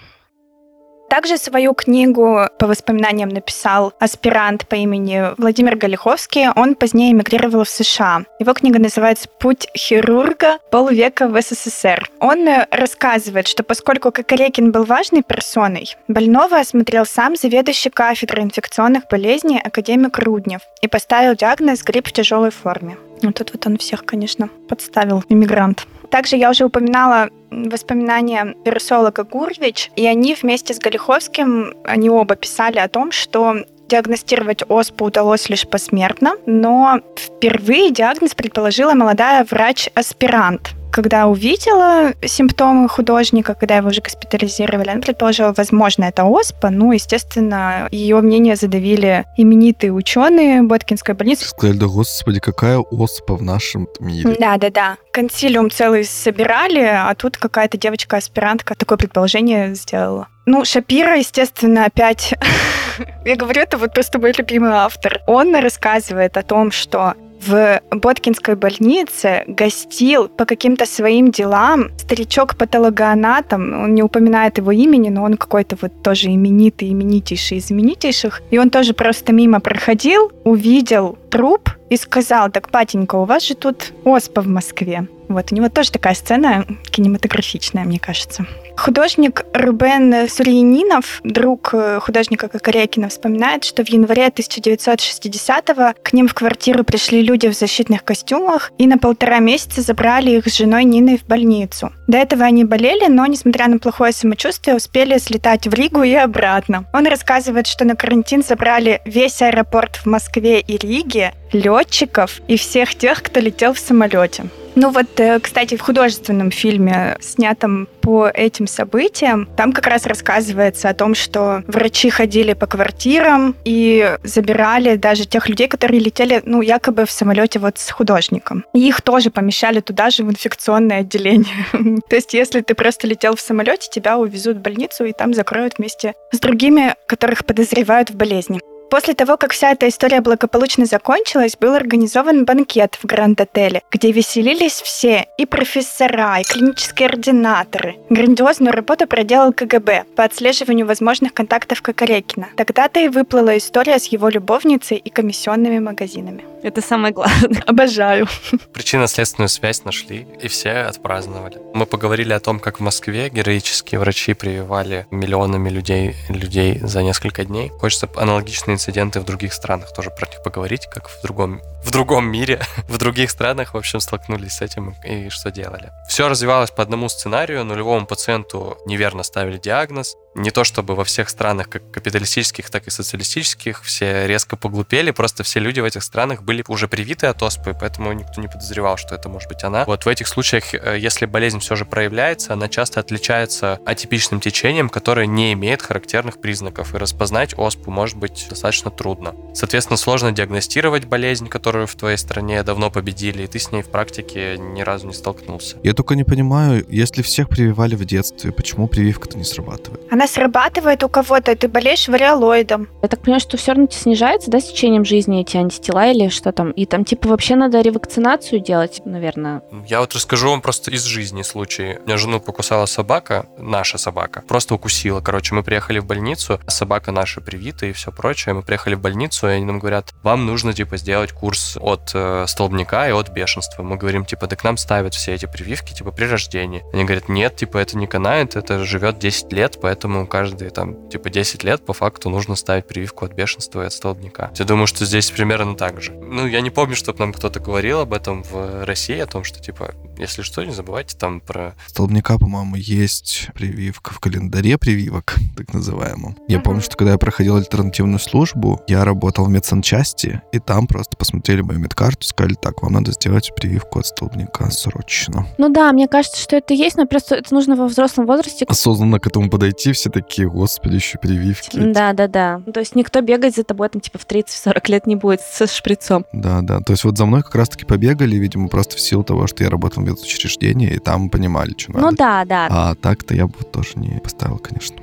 Speaker 5: Также свою книгу по воспоминаниям написал аспирант по имени Владимир Галиховский. Он позднее эмигрировал в США. Его книга называется «Путь хирурга. Полвека в СССР». Он рассказывает, что поскольку Кокорекин был важной персоной, больного осмотрел сам заведующий кафедрой инфекционных болезней академик Руднев и поставил диагноз грипп в тяжелой форме. Вот тут вот он всех, конечно, подставил, иммигрант. Также я уже упоминала воспоминания вирусолога Гурвич, и они вместе с Галиховским, они оба писали о том, что диагностировать ОСПУ удалось лишь посмертно, но впервые диагноз предположила молодая врач-аспирант, когда увидела симптомы художника, когда его уже госпитализировали, она предположила, возможно, это оспа. Ну, естественно, ее мнение задавили именитые ученые Боткинской больницы.
Speaker 2: Сказали, да господи, какая оспа в нашем мире.
Speaker 5: Да-да-да. Консилиум целый собирали, а тут какая-то девочка-аспирантка такое предположение сделала. Ну, Шапира, естественно, опять... Я говорю, это вот просто мой любимый автор. Он рассказывает о том, что в Боткинской больнице гостил по каким-то своим делам старичок-патологоанатом. Он не упоминает его имени, но он какой-то вот тоже именитый, именитейший из именитейших. И он тоже просто мимо проходил, увидел труп и сказал, так, батенька, у вас же тут оспа в Москве. Вот, у него тоже такая сцена кинематографичная, мне кажется. Художник Рубен Сурьянинов, друг э, художника Кокорякина, вспоминает, что в январе 1960-го к ним в квартиру пришли люди в защитных костюмах и на полтора месяца забрали их с женой Ниной в больницу. До этого они болели, но, несмотря на плохое самочувствие, успели слетать в Ригу и обратно. Он рассказывает, что на карантин забрали весь аэропорт в Москве и Риге, летчиков и всех тех, кто летел в самолете. Ну вот, э, кстати, в художественном фильме, снятом по этим событиям, там как раз рассказывается о том, что врачи ходили по квартирам и забирали даже тех людей, которые летели, ну, якобы в самолете вот с художником. И их тоже помещали туда же в инфекционное отделение. То есть, если ты просто летел в самолете, тебя увезут в больницу и там закроют вместе с другими, которых подозревают в болезни. После того, как вся эта история благополучно закончилась, был организован банкет в Гранд-отеле, где веселились все, и профессора, и клинические ординаторы. Грандиозную работу проделал КГБ по отслеживанию возможных контактов Кокорекина. Тогда-то и выплыла история с его любовницей и комиссионными магазинами.
Speaker 3: Это самое главное.
Speaker 5: Обожаю.
Speaker 4: Причинно-следственную связь нашли, и все отпраздновали. Мы поговорили о том, как в Москве героические врачи прививали миллионами людей, людей за несколько дней. Хочется аналогичные инциденты в других странах тоже про них поговорить, как в другом, в другом мире, в других странах, в общем, столкнулись с этим и что делали. Все развивалось по одному сценарию. Нулевому пациенту неверно ставили диагноз. Не то чтобы во всех странах, как капиталистических, так и социалистических, все резко поглупели, просто все люди в этих странах были уже привиты от оспы, поэтому никто не подозревал, что это может быть она. Вот в этих случаях, э, если болезнь все же проявляется, она часто отличается атипичным течением, которое не имеет характерных признаков, и распознать оспу может быть достаточно трудно. Соответственно, сложно диагностировать болезнь, которую в твоей стране давно победили, и ты с ней в практике ни разу не столкнулся.
Speaker 2: Я только не понимаю, если всех прививали в детстве, почему прививка-то не срабатывает?
Speaker 5: Она срабатывает у кого-то, и ты болеешь вариолоидом.
Speaker 3: Я так понимаю, что все равно снижается, да, с течением жизни эти антитела или что там? И там, типа, вообще надо ревакцинацию делать, наверное.
Speaker 4: Я вот расскажу вам просто из жизни случай. Меня жену покусала собака, наша собака, просто укусила. Короче, мы приехали в больницу, собака наша привита и все прочее. Мы приехали в больницу, и они нам говорят, вам нужно, типа, сделать курс от э, столбняка и от бешенства. Мы говорим, типа, да к нам ставят все эти прививки, типа, при рождении. Они говорят, нет, типа, это не канает, это живет 10 лет, поэтому каждые, там, типа, 10 лет по факту нужно ставить прививку от бешенства и от столбняка. Я думаю, что здесь примерно так же. Ну, я не помню, чтобы нам кто-то говорил об этом в России, о том, что, типа, если что, не забывайте там про...
Speaker 2: Столбняка, по-моему, есть прививка в календаре прививок, так называемом. Я помню, что когда я проходил альтернативную службу, я работал в медсанчасти, и там просто посмотрели мою медкарту и сказали, так, вам надо сделать прививку от столбняка срочно.
Speaker 3: Ну да, мне кажется, что это есть, но просто это нужно во взрослом возрасте.
Speaker 2: Осознанно к этому подойти, все такие, господи, еще прививки.
Speaker 3: Да, да, да. То есть никто бегать за тобой там типа в 30-40 лет не будет со шприцом.
Speaker 2: Да, да. То есть вот за мной как раз-таки побегали, видимо, просто в силу того, что я работал в медучреждении, и там понимали, что надо.
Speaker 3: Ну да, да.
Speaker 2: А так-то я бы тоже не поставил, конечно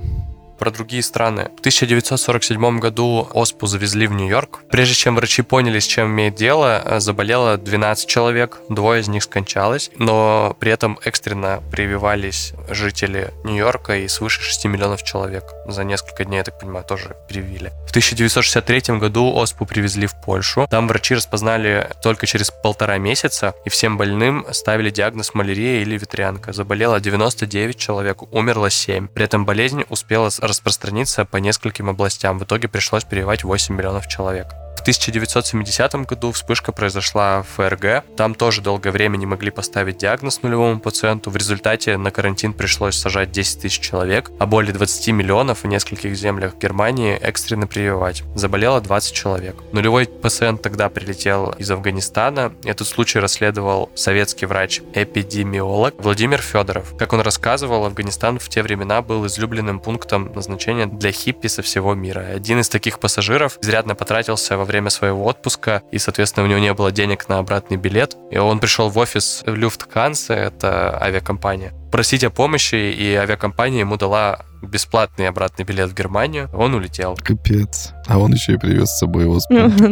Speaker 4: про другие страны. В 1947 году ОСПУ завезли в Нью-Йорк. Прежде чем врачи поняли, с чем имеет дело, э, заболело 12 человек, двое из них скончалось, но при этом экстренно прививались жители Нью-Йорка и свыше 6 миллионов человек. За несколько дней, я так понимаю, тоже привили. В 1963 году ОСПУ привезли в Польшу. Там врачи распознали только через полтора месяца, и всем больным ставили диагноз малярия или ветрянка. Заболело 99 человек, умерло 7. При этом болезнь успела распространиться по нескольким областям. В итоге пришлось перевивать 8 миллионов человек. В 1970 году вспышка произошла в ФРГ. Там тоже долгое время не могли поставить диагноз нулевому пациенту. В результате на карантин пришлось сажать 10 тысяч человек, а более 20 миллионов в нескольких землях Германии экстренно прививать. Заболело 20 человек. Нулевой пациент тогда прилетел из Афганистана. Этот случай расследовал советский врач-эпидемиолог Владимир Федоров. Как он рассказывал, Афганистан в те времена был излюбленным пунктом назначения для хиппи со всего мира. Один из таких пассажиров изрядно потратился во время своего отпуска, и, соответственно, у него не было денег на обратный билет. И он пришел в офис Люфтканса, это авиакомпания, просить о помощи, и авиакомпания ему дала бесплатный обратный билет в Германию, он улетел.
Speaker 2: Капец. А он еще и привез с собой.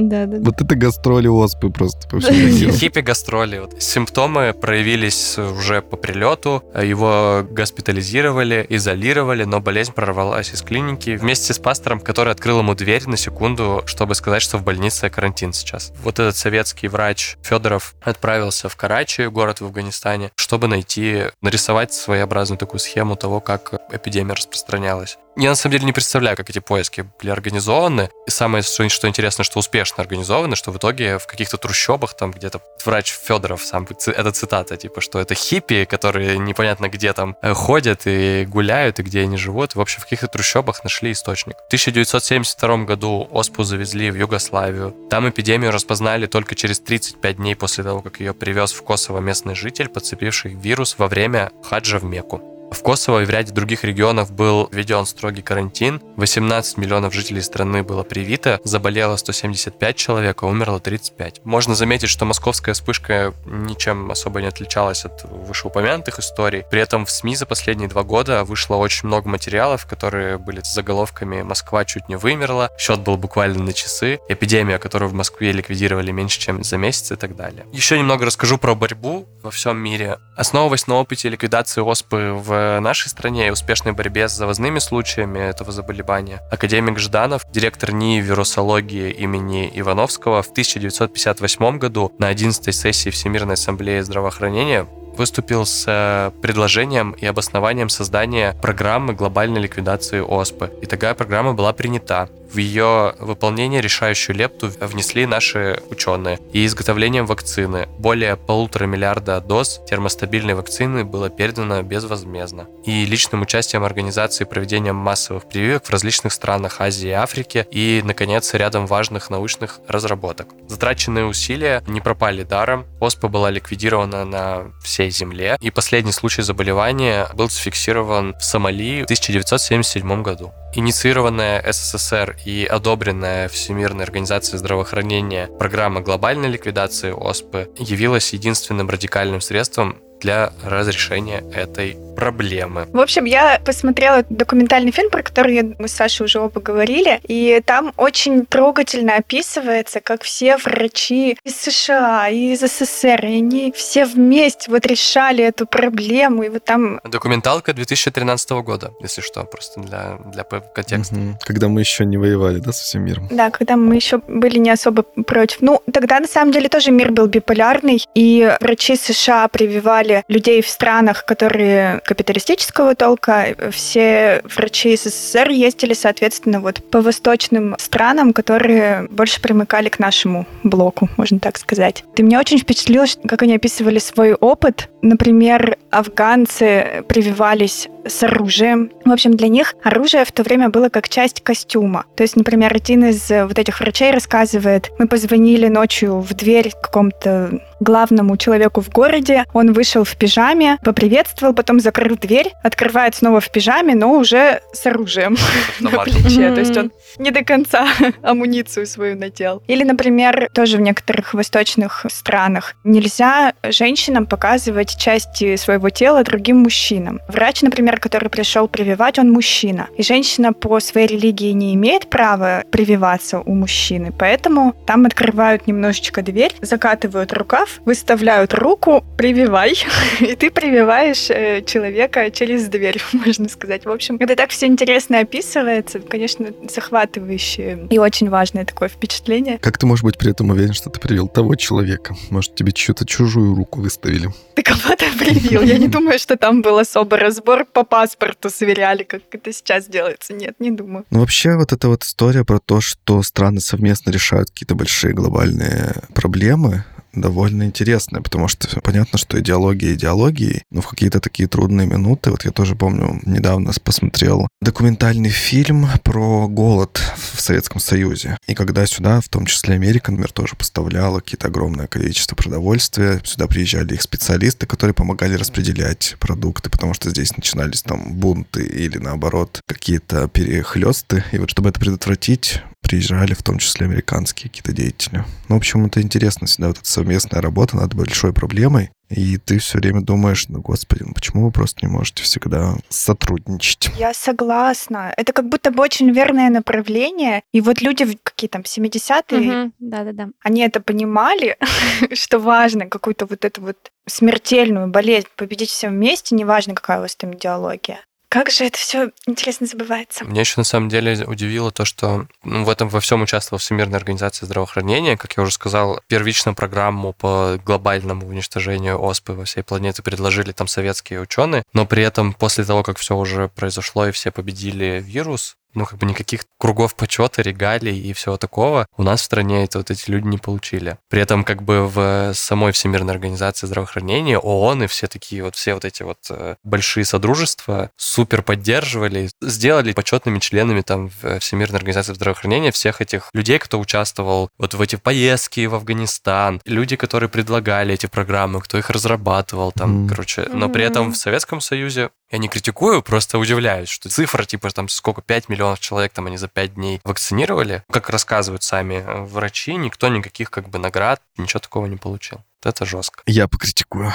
Speaker 3: Да, да.
Speaker 2: Вот это гастроли оспы просто по всему миру.
Speaker 4: Хиппи гастроли. Симптомы проявились уже по прилету, его госпитализировали, изолировали, но болезнь прорвалась из клиники вместе с пастором, который открыл ему дверь на секунду, чтобы сказать, что в больнице карантин сейчас. Вот этот советский врач Федоров отправился в Карачи, город в Афганистане, чтобы найти, нарисовать своеобразную такую схему того, как эпидемия распространялась. Я на самом деле не представляю, как эти поиски были организованы. И самое, что, что интересно, что успешно организованы, что в итоге в каких-то трущобах там где-то врач Федоров сам, это цитата, типа, что это хиппи, которые непонятно где там э, ходят и гуляют, и где они живут. В общем, в каких-то трущобах нашли источник. В 1972 году оспу завезли в Югославию. Там эпидемию распознали только через 35 дней после того, как ее привез в Косово местный житель, подцепивший вирус во время хаджа в Мекку. В Косово и в ряде других регионов был введен строгий карантин. 18 миллионов жителей страны было привито, заболело 175 человек, а умерло 35. Можно заметить, что московская вспышка ничем особо не отличалась от вышеупомянутых историй. При этом в СМИ за последние два года вышло очень много материалов, которые были с заголовками «Москва чуть не вымерла», «Счет был буквально на часы», «Эпидемия, которую в Москве ликвидировали меньше, чем за месяц» и так далее. Еще немного расскажу про борьбу во всем мире. Основываясь на опыте ликвидации оспы в нашей стране и успешной борьбе с завозными случаями этого заболевания, академик Жданов, директор НИИ вирусологии имени Ивановского, в 1958 году на 11 сессии Всемирной ассамблеи здравоохранения выступил с э, предложением и обоснованием создания программы глобальной ликвидации ОСПы. И такая программа была принята. В ее выполнение решающую лепту внесли наши ученые. И изготовлением вакцины более полутора миллиарда доз термостабильной вакцины было передано безвозмездно. И личным участием организации проведением массовых прививок в различных странах Азии и Африки и, наконец, рядом важных научных разработок. Затраченные усилия не пропали даром. ОСПА была ликвидирована на всей Земле. И последний случай заболевания был зафиксирован в Сомали в 1977 году инициированная СССР и одобренная Всемирной организацией здравоохранения программа глобальной ликвидации ОСПы явилась единственным радикальным средством для разрешения этой проблемы.
Speaker 5: В общем, я посмотрела документальный фильм, про который мы с Сашей уже оба говорили, и там очень трогательно описывается, как все врачи из США и из СССР, и они все вместе вот решали эту проблему, и вот там...
Speaker 4: Документалка 2013 года, если что, просто для, для контекста. Угу.
Speaker 2: Когда мы еще не воевали, да, со всем миром?
Speaker 5: Да, когда мы еще были не особо против. Ну, тогда на самом деле тоже мир был биполярный, и врачи США прививали людей в странах, которые капиталистического толка. Все врачи СССР ездили, соответственно, вот по восточным странам, которые больше примыкали к нашему блоку, можно так сказать. И меня очень впечатлило, как они описывали свой опыт. Например, афганцы прививались с оружием. В общем, для них оружие в то время было как часть костюма. То есть, например, один из вот этих врачей рассказывает, мы позвонили ночью в дверь какому-то главному человеку в городе, он вышел в пижаме, поприветствовал, потом закрыл дверь, открывает снова в пижаме, но уже с оружием на плече. То есть он не до конца амуницию свою надел. Или, например, тоже в некоторых восточных странах нельзя женщинам показывать части своего тела другим мужчинам. Врач, например, который пришел прививать, он мужчина. И женщина по своей религии не имеет права прививаться у мужчины. Поэтому там открывают немножечко дверь, закатывают рукав, выставляют руку, прививай. И ты прививаешь э, человека через дверь, можно сказать. В общем, это так все интересно описывается. Конечно, захватывающее и очень важное такое впечатление.
Speaker 2: Как ты можешь быть при этом уверен, что ты привил того человека? Может, тебе чью-то чужую руку выставили?
Speaker 5: Ты кого-то привил. Я не думаю, что там был особый разбор по паспорту сверяли, как это сейчас делается. Нет, не думаю.
Speaker 2: Ну, вообще, вот эта вот история про то, что страны совместно решают какие-то большие глобальные проблемы, довольно интересная, потому что понятно, что идеология идеологии, но в какие-то такие трудные минуты, вот я тоже помню, недавно посмотрел документальный фильм про голод в Советском Союзе. И когда сюда, в том числе Америка, например, тоже поставляла какие-то огромное количество продовольствия, сюда приезжали их специалисты, которые помогали распределять продукты, потому что здесь начинались там бунты или наоборот какие-то перехлесты. И вот чтобы это предотвратить, приезжали, в том числе американские какие-то деятели. Ну, в общем, это интересно всегда, вот эта совместная работа над большой проблемой. И ты все время думаешь, ну, господи, ну почему вы просто не можете всегда сотрудничать?
Speaker 5: Я согласна. Это как будто бы очень верное направление. И вот люди, какие там, 70-е,
Speaker 3: да-да-да.
Speaker 5: они это понимали, что важно какую-то вот эту вот смертельную болезнь победить все вместе, неважно, какая у вас там идеология. Как же это все интересно забывается.
Speaker 4: Меня еще на самом деле удивило то, что ну, в этом во всем участвовала Всемирная организация здравоохранения. Как я уже сказал, первичную программу по глобальному уничтожению оспы во всей планете предложили там советские ученые, но при этом после того, как все уже произошло и все победили вирус, ну, как бы никаких кругов почета, регалий и всего такого у нас в стране это вот эти люди не получили. При этом как бы в самой Всемирной организации здравоохранения, ООН и все такие вот, все вот эти вот э, большие содружества супер поддерживали, сделали почетными членами там Всемирной организации здравоохранения всех этих людей, кто участвовал вот в эти поездки в Афганистан, люди, которые предлагали эти программы, кто их разрабатывал там, mm. короче. Но при этом в Советском Союзе я не критикую, просто удивляюсь, что цифра, типа, там, сколько, 5 миллионов человек, там, они за 5 дней вакцинировали. Как рассказывают сами э, врачи, никто никаких, как бы, наград, ничего такого не получил. Это жестко.
Speaker 2: Я покритикую.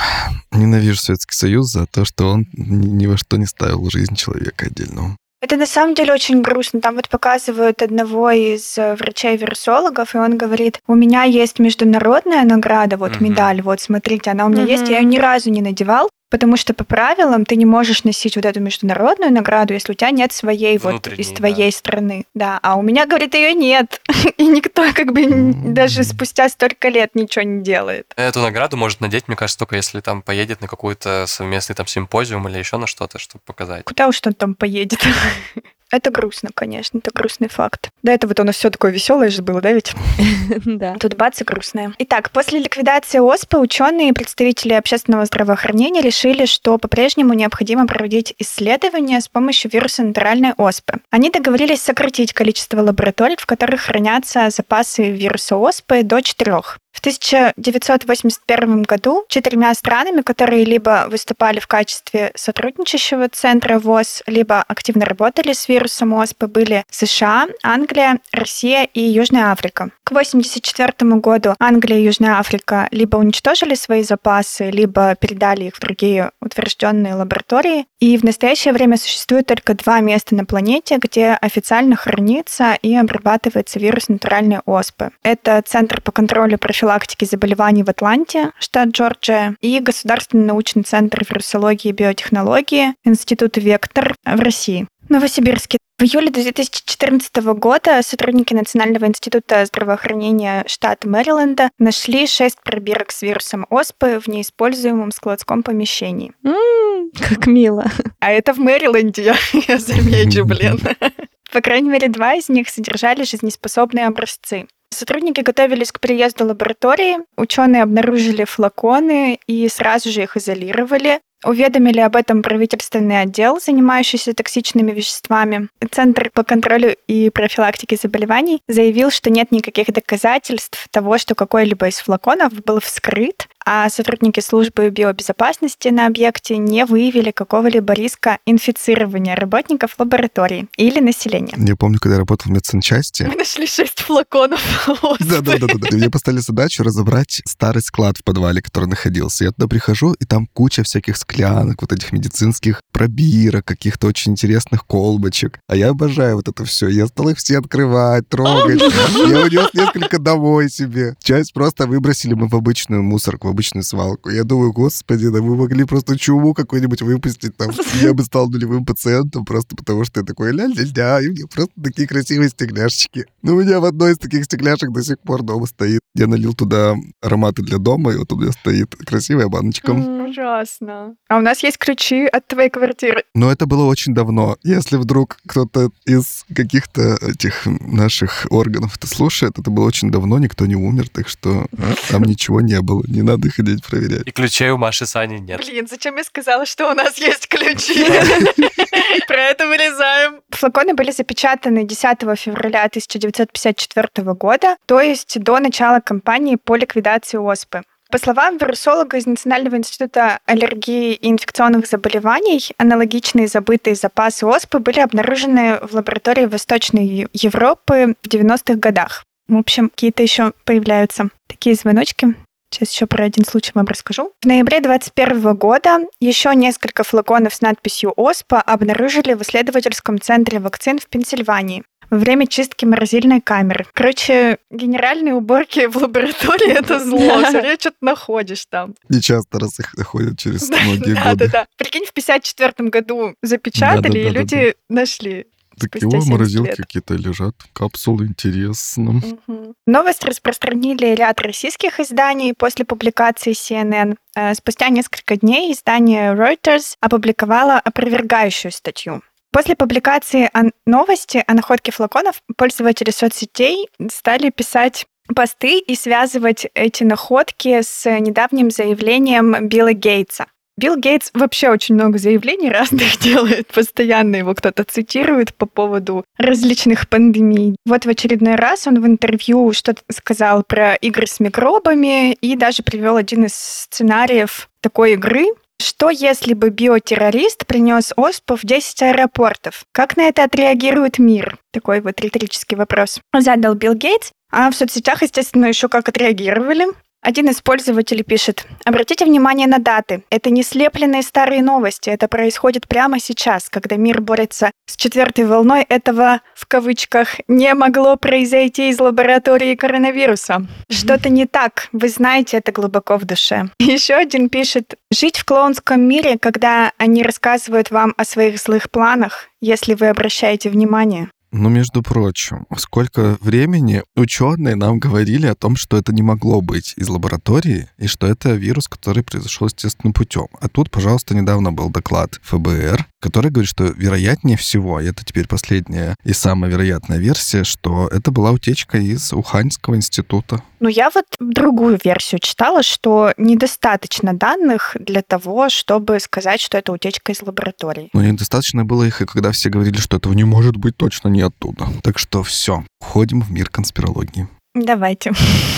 Speaker 2: Ненавижу Советский Союз за то, что он ни во что не ставил жизнь человека отдельного.
Speaker 5: Это на самом деле очень грустно. Там вот показывают одного из э, врачей-вирусологов, и он говорит, у меня есть международная награда, вот угу. медаль, вот смотрите, она у меня угу. есть, я ее ни разу не надевал, Потому что по правилам ты не можешь носить вот эту международную награду, если у тебя нет своей вот из твоей да. страны. Да, а у меня, говорит, ее нет. И никто как бы даже спустя столько лет ничего не делает.
Speaker 4: Эту награду может надеть, мне кажется, только если там поедет на какой-то совместный там симпозиум или еще на что-то, чтобы показать.
Speaker 5: Куда уж он там поедет? Это грустно, конечно, это грустный факт. До этого вот у нас все такое веселое же было, да, ведь?
Speaker 3: Да.
Speaker 5: Тут бац и грустное. Итак, после ликвидации ОСПА ученые и представители общественного здравоохранения решили, что по-прежнему необходимо проводить исследования с помощью вируса натуральной ОСПы. Они договорились сократить количество лабораторий, в которых хранятся запасы вируса ОСПы до четырех. В 1981 году четырьмя странами, которые либо выступали в качестве сотрудничающего центра ВОЗ, либо активно работали с вирусом ОСП, были США, Англия, Россия и Южная Африка. К 1984 году Англия и Южная Африка либо уничтожили свои запасы, либо передали их в другие утвержденные лаборатории. И в настоящее время существует только два места на планете, где официально хранится и обрабатывается вирус натуральной оспы. Это Центр по контролю профилактики профилактики заболеваний в Атланте, штат Джорджия, и Государственный научный центр вирусологии и биотехнологии Институт Вектор в России. Новосибирске. В июле 2014 года сотрудники Национального института здравоохранения штата Мэриленда нашли шесть пробирок с вирусом ОСПы в неиспользуемом складском помещении.
Speaker 3: м как мило.
Speaker 5: А это в Мэриленде, я, я замечу, блин. По крайней мере, два из них содержали жизнеспособные образцы. Сотрудники готовились к приезду лаборатории, ученые обнаружили флаконы и сразу же их изолировали. Уведомили об этом правительственный отдел, занимающийся токсичными веществами. Центр по контролю и профилактике заболеваний заявил, что нет никаких доказательств того, что какой-либо из флаконов был вскрыт, а сотрудники службы биобезопасности на объекте не выявили какого-либо риска инфицирования работников лаборатории или населения.
Speaker 2: Я помню, когда я работал в медсанчасти.
Speaker 5: Мы нашли шесть флаконов.
Speaker 2: Да-да-да. Мне поставили задачу разобрать старый склад в подвале, который находился. Я туда прихожу, и там куча всяких склянок, вот этих медицинских пробирок, каких-то очень интересных колбочек. А я обожаю вот это все. Я стал их все открывать, трогать. Я унес несколько домой себе. Часть просто выбросили мы в обычную мусорку, в обычную свалку. Я думаю, господи, да вы могли просто чуму какой-нибудь выпустить там. Я бы стал нулевым пациентом просто потому, что я такой ля-ля-ля, и мне просто такие красивые стекляшечки. Ну, у меня в одной из таких стекляшек до сих пор дома стоит. Я налил туда ароматы для дома, и вот у меня стоит красивая баночка.
Speaker 5: Ужасно. А у нас есть ключи от твоей квартиры.
Speaker 2: Но это было очень давно. Если вдруг кто-то из каких-то этих наших органов это слушает, это было очень давно, никто не умер, так что там ничего не было. Не надо ходить проверять.
Speaker 4: И ключей у Маши Сани нет.
Speaker 5: Блин, зачем я сказала, что у нас есть ключи? Про это вырезаем. Флаконы были запечатаны 10 февраля 1954 года, то есть до начала кампании по ликвидации ОСПы. По словам вирусолога из Национального института аллергии и инфекционных заболеваний, аналогичные забытые запасы оспы были обнаружены в лаборатории Восточной Европы в 90-х годах. В общем, какие-то еще появляются такие звоночки. Сейчас еще про один случай вам расскажу. В ноябре 2021 года еще несколько флаконов с надписью «ОСПА» обнаружили в исследовательском центре вакцин в Пенсильвании во время чистки морозильной камеры. Короче, генеральные уборки в лаборатории — это зло. Все время что-то находишь там.
Speaker 2: Не часто раз их находят через многие
Speaker 5: Да, да,
Speaker 2: годы.
Speaker 5: да. Прикинь, в 54 году запечатали, и люди нашли.
Speaker 2: Такие
Speaker 5: спустя
Speaker 2: о,
Speaker 5: 70
Speaker 2: морозилки
Speaker 5: лет.
Speaker 2: какие-то лежат, капсулы, интересно.
Speaker 5: Мгм. Новость распространили ряд российских изданий после публикации CNN. Э, Спустя несколько дней издание Reuters опубликовало опровергающую статью. После публикации о новости о находке флаконов пользователи соцсетей стали писать посты и связывать эти находки с недавним заявлением Билла Гейтса. Билл Гейтс вообще очень много заявлений разных делает, постоянно его кто-то цитирует по поводу различных пандемий. Вот в очередной раз он в интервью что-то сказал про игры с микробами и даже привел один из сценариев такой игры, что если бы биотеррорист принес оспу в 10 аэропортов? Как на это отреагирует мир? Такой вот риторический вопрос. Задал Билл Гейтс, а в соцсетях, естественно, еще как отреагировали. Один из пользователей пишет, обратите внимание на даты. Это не слепленные старые новости. Это происходит прямо сейчас, когда мир борется с четвертой волной этого, в кавычках, не могло произойти из лаборатории коронавируса. Что-то не так. Вы знаете это глубоко в душе. Еще один пишет, жить в клоунском мире, когда они рассказывают вам о своих злых планах, если вы обращаете внимание.
Speaker 2: Ну, между прочим, сколько времени ученые нам говорили о том, что это не могло быть из лаборатории, и что это вирус, который произошел естественным путем. А тут, пожалуйста, недавно был доклад ФБР, который говорит, что вероятнее всего, и это теперь последняя и самая вероятная версия, что это была утечка из Уханьского института.
Speaker 5: Ну, я вот другую версию читала, что недостаточно данных для того, чтобы сказать, что это утечка из лаборатории.
Speaker 2: Но недостаточно было их, и когда все говорили, что этого не может быть точно не оттуда. Так что все, входим в мир конспирологии.
Speaker 5: Давайте.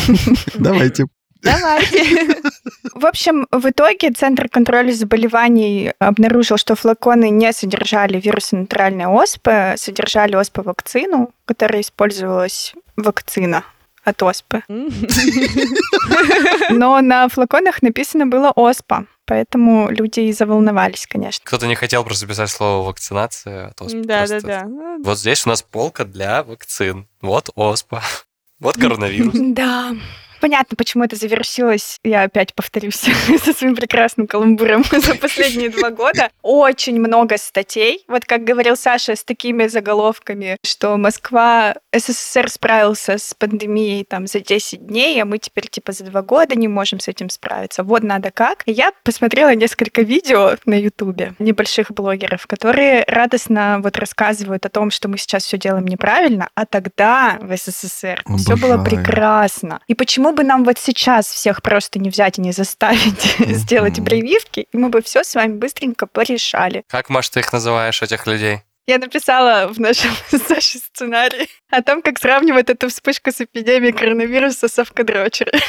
Speaker 2: Давайте.
Speaker 5: Давайте. В общем, в итоге Центр контроля заболеваний обнаружил, что флаконы не содержали вирусонейтральной оспы, содержали оспа-вакцину, которая использовалась вакцина от оспы. Но на флаконах написано было оспа, поэтому люди и заволновались, конечно.
Speaker 4: Кто-то не хотел просто записать слово вакцинация. а то
Speaker 3: Да, да, да.
Speaker 4: Вот здесь у нас полка для вакцин. Вот оспа. Вот коронавирус.
Speaker 5: Да. Понятно, почему это завершилось, я опять повторюсь, со своим прекрасным каламбуром за последние два года. Очень много статей, вот как говорил Саша, с такими заголовками, что Москва, СССР справился с пандемией там за 10 дней, а мы теперь типа за два года не можем с этим справиться. Вот надо как. Я посмотрела несколько видео на Ютубе небольших блогеров, которые радостно вот рассказывают о том, что мы сейчас все делаем неправильно, а тогда в СССР все было прекрасно. И почему бы нам вот сейчас всех просто не взять и не заставить сделать прививки, и мы бы все с вами быстренько порешали.
Speaker 4: Как, Маш, ты их называешь, этих людей?
Speaker 5: Я написала в нашем с Сашей сценарии о том, как сравнивать эту вспышку с эпидемией коронавируса с овкодрочерой.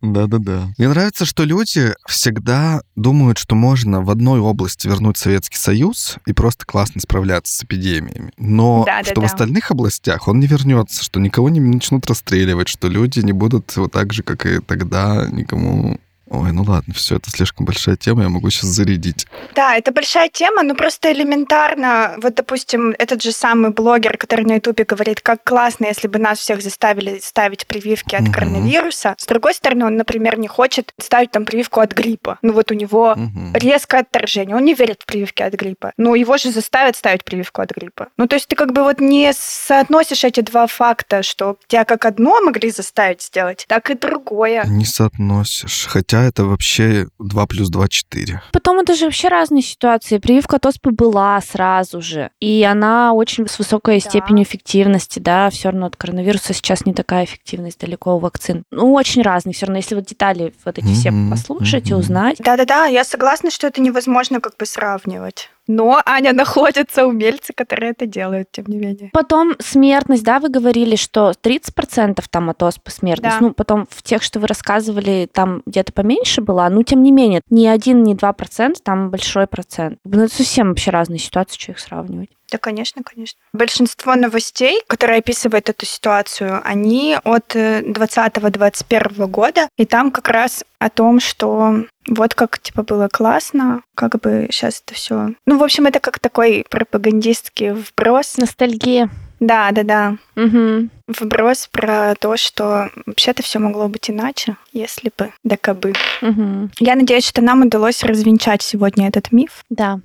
Speaker 2: Да-да-да. Мне нравится, что люди всегда думают, что можно в одной области вернуть Советский Союз и просто классно справляться с эпидемиями. Но
Speaker 5: Да-да-да.
Speaker 2: что в остальных областях он не вернется, что никого не начнут расстреливать, что люди не будут вот так же, как и тогда, никому... Ой, ну ладно, все, это слишком большая тема, я могу сейчас зарядить.
Speaker 5: Да, это большая тема, но просто элементарно. Вот, допустим, этот же самый блогер, который на Ютубе говорит, как классно, если бы нас всех заставили ставить прививки от
Speaker 2: Мгм.
Speaker 5: коронавируса. С другой стороны, он, например, не хочет ставить там прививку от гриппа. Ну вот у него
Speaker 2: Мгм.
Speaker 5: резкое отторжение. Он не верит в прививки от гриппа. Но его же заставят ставить прививку от гриппа. Ну, то есть ты как бы вот не соотносишь эти два факта, что тебя как одно могли заставить сделать, так и другое.
Speaker 2: Не соотносишь. Хотя это вообще 2 плюс 2 — 4.
Speaker 3: Потом это же вообще разные ситуации. Прививка от оспы была сразу же. И она очень с высокой
Speaker 5: Да.
Speaker 3: степенью эффективности, да. Все равно от коронавируса сейчас не такая эффективность далеко у вакцин. Ну, очень разные. Все равно, если вот детали вот эти все
Speaker 2: Мгм,
Speaker 3: послушать и
Speaker 2: мгм.
Speaker 3: узнать.
Speaker 5: Да-да-да, я согласна, что это невозможно как бы сравнивать. Но, Аня, находятся умельцы, которые это делают, тем не менее.
Speaker 3: Потом смертность, да, вы говорили, что 30% там от оспы смертность.
Speaker 5: Да.
Speaker 3: Ну, потом в тех, что вы рассказывали, там где-то поменьше была. Ну, тем не менее, ни один, ни два процента, там большой процент. Ну, это совсем вообще разные ситуации, что их сравнивать.
Speaker 5: Да, конечно, конечно. Большинство новостей, которые описывают эту ситуацию, они от 2020-2021 года, и там как раз о том, что вот как типа было классно, как бы сейчас это все. Ну, в общем, это как такой пропагандистский вброс.
Speaker 3: Ностальгия.
Speaker 5: Да, да, да.
Speaker 3: Угу.
Speaker 5: Вброс про то, что вообще-то все могло быть иначе, если бы, да кабы.
Speaker 3: Угу.
Speaker 5: Я надеюсь, что нам удалось развенчать сегодня этот миф.
Speaker 3: Да.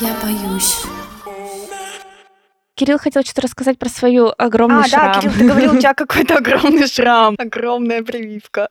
Speaker 1: Я боюсь.
Speaker 3: Кирилл хотел что-то рассказать про свою огромный
Speaker 5: а,
Speaker 3: шрам.
Speaker 5: да, Кирилл, ты говорил, у тебя какой-то огромный шрам, огромная прививка.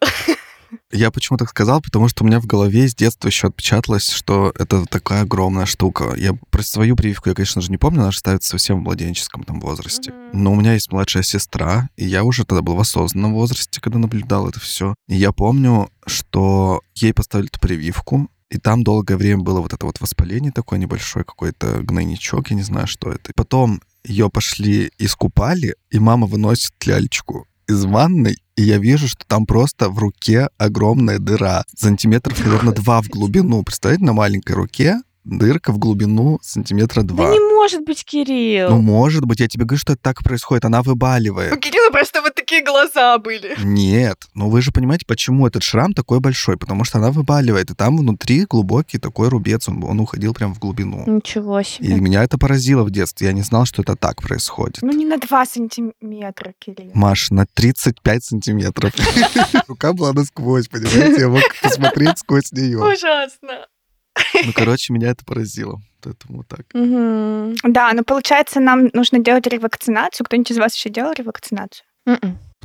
Speaker 2: Я почему так сказал? Потому что у меня в голове с детства еще отпечаталось, что это такая огромная штука. Я про свою прививку я, конечно же, не помню, она же ставится совсем в младенческом там возрасте. Но у меня есть младшая сестра, и я уже тогда был в осознанном возрасте, когда наблюдал это все. И я помню, что ей поставили эту прививку, и там долгое время было вот это вот воспаление такое небольшое, какой-то гнойничок, я не знаю, что это. Потом ее пошли искупали, и мама выносит лялечку из ванной, и я вижу, что там просто в руке огромная дыра. Сантиметров, наверное, два в глубину. Представляете, на маленькой руке дырка в глубину сантиметра два.
Speaker 3: Да не может быть, Кирилл.
Speaker 2: Ну, может быть, я тебе говорю, что это так происходит. Она выбаливает.
Speaker 5: У Кирилла просто вот такие глаза были.
Speaker 2: Нет, но вы же понимаете, почему этот шрам такой большой? Потому что она выбаливает, и там внутри глубокий такой рубец, он, он уходил прям в глубину.
Speaker 3: Ничего
Speaker 2: И
Speaker 3: себе.
Speaker 2: меня это поразило в детстве. Я не знал, что это так происходит.
Speaker 5: Ну, не на 2 сантиметра, Кирилл.
Speaker 2: Маш, на 35 сантиметров. Рука была насквозь, понимаете? Я мог посмотреть сквозь нее.
Speaker 5: Ужасно.
Speaker 2: Ну, короче, меня это поразило. Поэтому так.
Speaker 5: Да, но получается, нам нужно делать ревакцинацию. Кто-нибудь из вас еще делал ревакцинацию?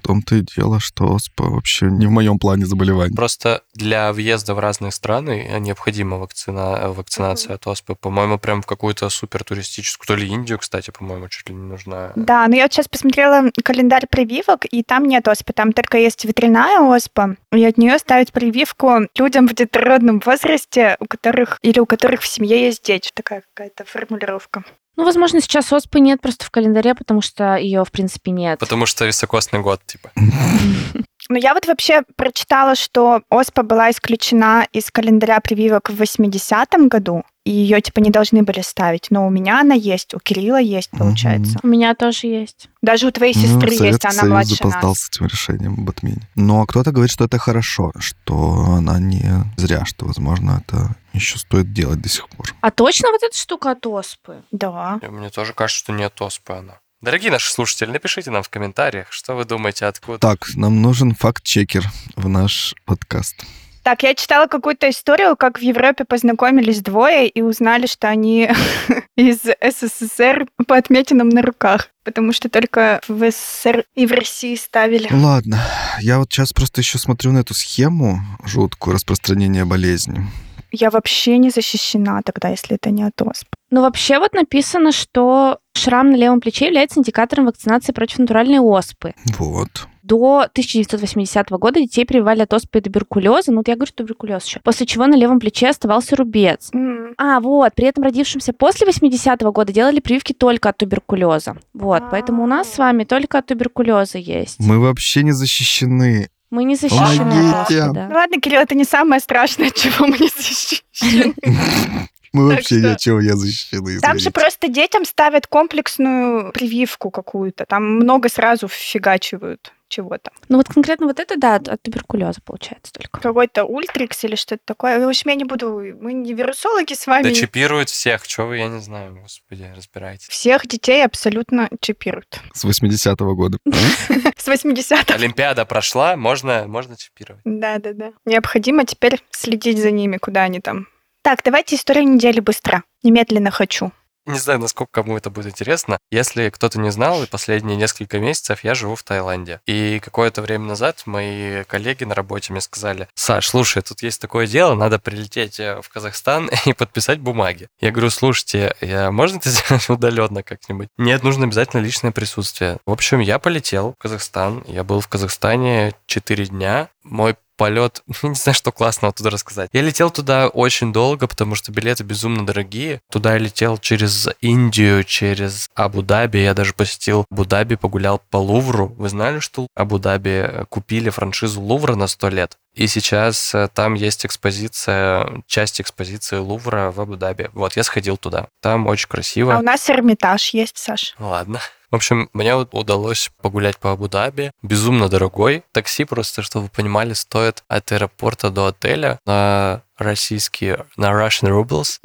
Speaker 2: Том-то и дело, что оспа вообще не в моем плане заболеваний.
Speaker 4: Просто для въезда в разные страны необходима вакцина, вакцинация от оспы. По-моему, прям в какую-то супер туристическую, то ли Индию, кстати, по-моему, чуть ли не нужна.
Speaker 5: Да, но я вот сейчас посмотрела календарь прививок, и там нет оспы, там только есть ветряная оспа, и от нее ставят прививку людям в детородном возрасте, у которых или у которых в семье есть дети. Такая какая-то формулировка.
Speaker 3: Ну, возможно, сейчас оспы нет просто в календаре, потому что ее, в принципе, нет.
Speaker 4: Потому что високосный год, типа.
Speaker 5: Но я вот вообще прочитала, что оспа была исключена из календаря прививок в 80-м году, и ее типа не должны были ставить. Но у меня она есть, у Кирилла есть, получается.
Speaker 3: У меня тоже есть.
Speaker 5: Даже у твоей сестры есть,
Speaker 2: Ну, Советский
Speaker 5: она
Speaker 2: Союз
Speaker 5: младше
Speaker 2: запоздал
Speaker 5: нас.
Speaker 2: с этим решением об отмене. Но кто-то говорит, что это хорошо, что она не зря, что, возможно, это еще стоит делать до сих пор.
Speaker 3: А точно вот эта штука от оспы?
Speaker 5: Да.
Speaker 4: Мне тоже кажется, что не от оспы она. Дорогие наши слушатели, напишите нам в комментариях, что вы думаете, откуда.
Speaker 2: Так, нам нужен факт-чекер в наш подкаст.
Speaker 5: Так, я читала какую-то историю, как в Европе познакомились двое и узнали, что они из СССР по отметинам на руках, потому что только в СССР и в России ставили.
Speaker 2: Ладно, я вот сейчас просто еще смотрю на эту схему жуткую распространения болезни.
Speaker 5: Я вообще не защищена тогда, если это не от оспы.
Speaker 3: Ну, вообще вот написано, что шрам на левом плече является индикатором вакцинации против натуральной оспы.
Speaker 2: Вот.
Speaker 3: До 1980 года детей прививали от оспы и туберкулеза, ну вот я говорю туберкулез еще, после чего на левом плече оставался рубец.
Speaker 5: М.
Speaker 3: А, вот, при этом родившимся после 80-го года делали прививки только от туберкулеза. Вот, поэтому у нас с вами только от туберкулеза есть.
Speaker 2: Мы вообще не защищены.
Speaker 3: Мы не защищены от оспы,
Speaker 2: Помогите.
Speaker 5: Ну ладно, Кирилл, это не самое страшное, от чего мы не защищены.
Speaker 2: Мы
Speaker 5: Так
Speaker 2: вообще
Speaker 5: что-
Speaker 2: ни от чего не защищены.
Speaker 5: Там же
Speaker 2: извините.
Speaker 5: просто детям ставят комплексную прививку какую-то. Там много сразу фигачивают чего-то.
Speaker 3: Ну вот конкретно вот это, да, от, от туберкулеза получается только.
Speaker 5: Какой-то ультрикс или что-то такое. В общем, я не буду... Мы не вирусологи с вами.
Speaker 4: Да чипируют всех, что вы, я не знаю, господи, разбирайтесь.
Speaker 5: Всех детей абсолютно чипируют.
Speaker 2: С 80-го года.
Speaker 5: С 80-х.
Speaker 4: Олимпиада прошла, можно, можно чипировать.
Speaker 5: Да-да-да. Необходимо теперь следить за ними, куда они там. Так, давайте историю недели быстро. Немедленно хочу.
Speaker 4: Не знаю, насколько кому это будет интересно. Если кто-то не знал, и последние несколько месяцев я живу в Таиланде. И какое-то время назад мои коллеги на работе мне сказали, Саш, слушай, тут есть такое дело, надо прилететь э, в Казахстан и подписать бумаги. Я говорю, слушайте, я, можно это сделать удаленно как-нибудь? Нет, нужно обязательно личное присутствие. В общем, я полетел в Казахстан. Я был в Казахстане 4 дня. Мой полет, не знаю, что классного туда рассказать. Я летел туда очень долго, потому что билеты безумно дорогие. Туда я летел через Индию, через Абу-Даби. Я даже посетил Абу-Даби, погулял по Лувру. Вы знали, что Абу-Даби купили франшизу Лувра на 100 лет? И сейчас э, там есть экспозиция, часть экспозиции Лувра в Абу-Даби. Вот, я сходил туда. Там очень красиво.
Speaker 5: А у нас Эрмитаж есть, Саш.
Speaker 4: Ладно. В общем, мне удалось погулять по Абу-Даби. Безумно дорогой. Такси просто, чтобы вы понимали, стоит от аэропорта до отеля на российские, на Russian Rubles,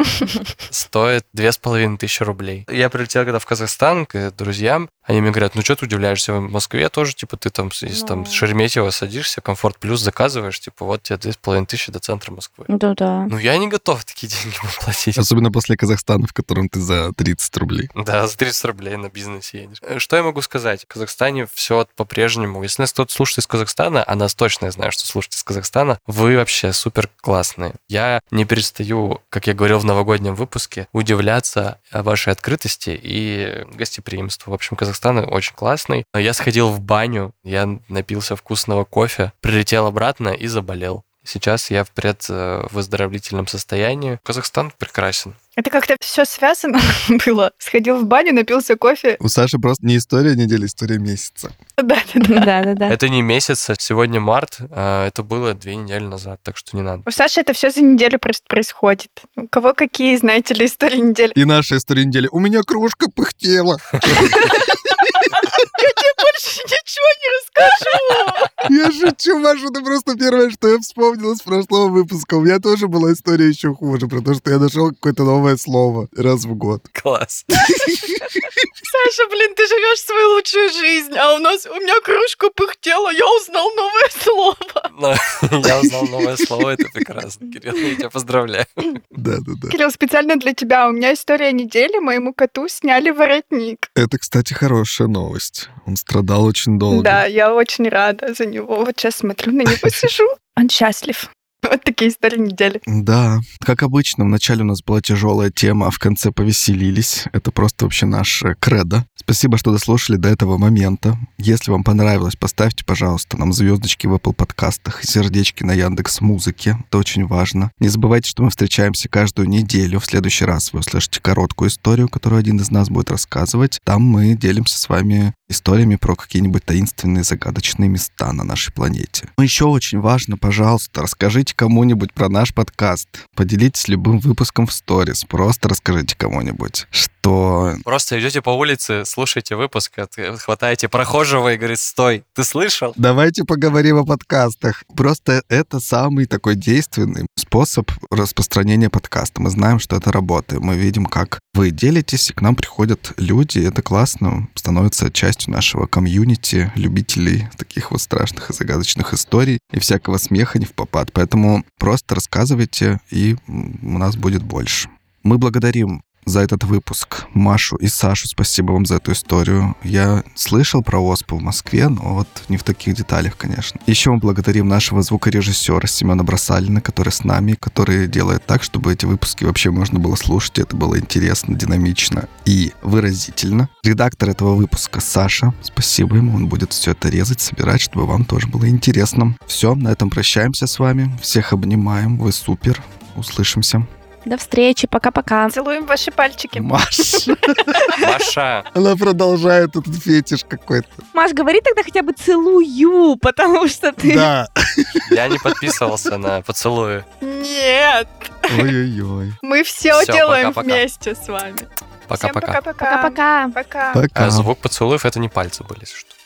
Speaker 4: стоит две с половиной тысячи рублей. Я прилетел когда в Казахстан к друзьям, они мне говорят, ну что ты удивляешься, в Москве тоже, типа, ты там, из там с Шереметьево садишься, комфорт плюс заказываешь, типа, вот тебе две с половиной тысячи до центра Москвы.
Speaker 3: Да, да.
Speaker 4: Ну, я не готов такие деньги платить.
Speaker 2: Особенно после Казахстана, в котором ты за 30 рублей.
Speaker 4: Да, за 30 рублей на бизнесе едешь. Что я могу сказать? В Казахстане все по-прежнему. Если нас кто-то слушает из Казахстана, а нас точно я знаю, что слушаете из Казахстана, вы вообще супер классные. Я не перестаю, как я говорил в новогоднем выпуске, удивляться вашей открытости и гостеприимству. В общем, Казахстан очень классный. Я сходил в баню, я напился вкусного кофе, прилетел обратно и заболел. Сейчас я в предвыздоровительном состоянии. Казахстан прекрасен.
Speaker 5: Это как-то все связано было. Сходил в баню, напился кофе.
Speaker 2: У Саши просто не история недели, история месяца.
Speaker 5: Да, да, да.
Speaker 3: Да, да, да.
Speaker 4: Это не месяц, а сегодня март, а это было две недели назад, так что не надо.
Speaker 5: У Саши это все за неделю просто происходит. У кого какие, знаете ли, истории недели?
Speaker 2: И наша история недели. У меня кружка пыхтела.
Speaker 5: Я тебе больше ничего не расскажу.
Speaker 2: Я шучу, Маша, это просто первое, что я вспомнила с прошлого выпуска. У меня тоже была история еще хуже, потому что я нашел какое-то новое слово раз в год.
Speaker 4: Класс.
Speaker 5: Саша, блин, ты живешь свою лучшую жизнь, а у нас, у меня кружка пыхтела, я узнал новое слово.
Speaker 4: Я узнал новое слово, это прекрасно. Кирилл, я тебя поздравляю.
Speaker 2: Да, да, да.
Speaker 5: Кирилл, специально для тебя, у меня история недели, моему коту сняли воротник.
Speaker 2: Это, кстати, хорошая новость. Он страдал очень долго.
Speaker 5: Да, я очень рада за него. Вот сейчас смотрю на него, сижу. Он счастлив. Вот такие истории недели.
Speaker 2: Да, как обычно, вначале у нас была тяжелая тема, а в конце повеселились. Это просто вообще наш э, кредо. Спасибо, что дослушали до этого момента. Если вам понравилось, поставьте, пожалуйста, нам звездочки в Apple подкастах и сердечки на Яндекс Музыке. Это очень важно. Не забывайте, что мы встречаемся каждую неделю. В следующий раз вы услышите короткую историю, которую один из нас будет рассказывать. Там мы делимся с вами историями про какие-нибудь таинственные, загадочные места на нашей планете. Но еще очень важно, пожалуйста, расскажите кому-нибудь про наш подкаст. Поделитесь любым выпуском в сторис. Просто расскажите кому-нибудь.
Speaker 4: Просто идете по улице, слушаете выпуск, хватаете прохожего и говорит, стой, ты слышал?
Speaker 2: Давайте поговорим о подкастах. Просто это самый такой действенный способ распространения подкаста. Мы знаем, что это работает. Мы видим, как вы делитесь, и к нам приходят люди. Это классно, становится частью нашего комьюнити, любителей таких вот страшных и загадочных историй и всякого смеха не в попад. Поэтому просто рассказывайте, и у нас будет больше. Мы благодарим за этот выпуск Машу и Сашу. Спасибо вам за эту историю. Я слышал про ОСПУ в Москве, но вот не в таких деталях, конечно. Еще мы благодарим нашего звукорежиссера Семена Бросалина, который с нами, который делает так, чтобы эти выпуски вообще можно было слушать. Это было интересно, динамично и выразительно. Редактор этого выпуска Саша. Спасибо ему. Он будет все это резать, собирать, чтобы вам тоже было интересно. Все, на этом прощаемся с вами. Всех обнимаем. Вы супер. Услышимся.
Speaker 3: До встречи, пока-пока.
Speaker 5: Целуем ваши пальчики.
Speaker 2: Маша.
Speaker 4: Маша.
Speaker 2: Она продолжает этот фетиш какой-то.
Speaker 3: Маш, говори тогда хотя бы целую, потому что ты...
Speaker 2: Да.
Speaker 4: Я не подписывался на поцелуи.
Speaker 5: Нет.
Speaker 2: Ой-ой-ой.
Speaker 5: Мы все
Speaker 4: Всё,
Speaker 5: делаем
Speaker 4: пока-пока.
Speaker 5: вместе с вами. Всем
Speaker 4: Пока-пока.
Speaker 5: пока-пока.
Speaker 3: Пока-пока.
Speaker 5: Пока.
Speaker 2: Пока.
Speaker 4: А звук поцелуев это не пальцы были, что.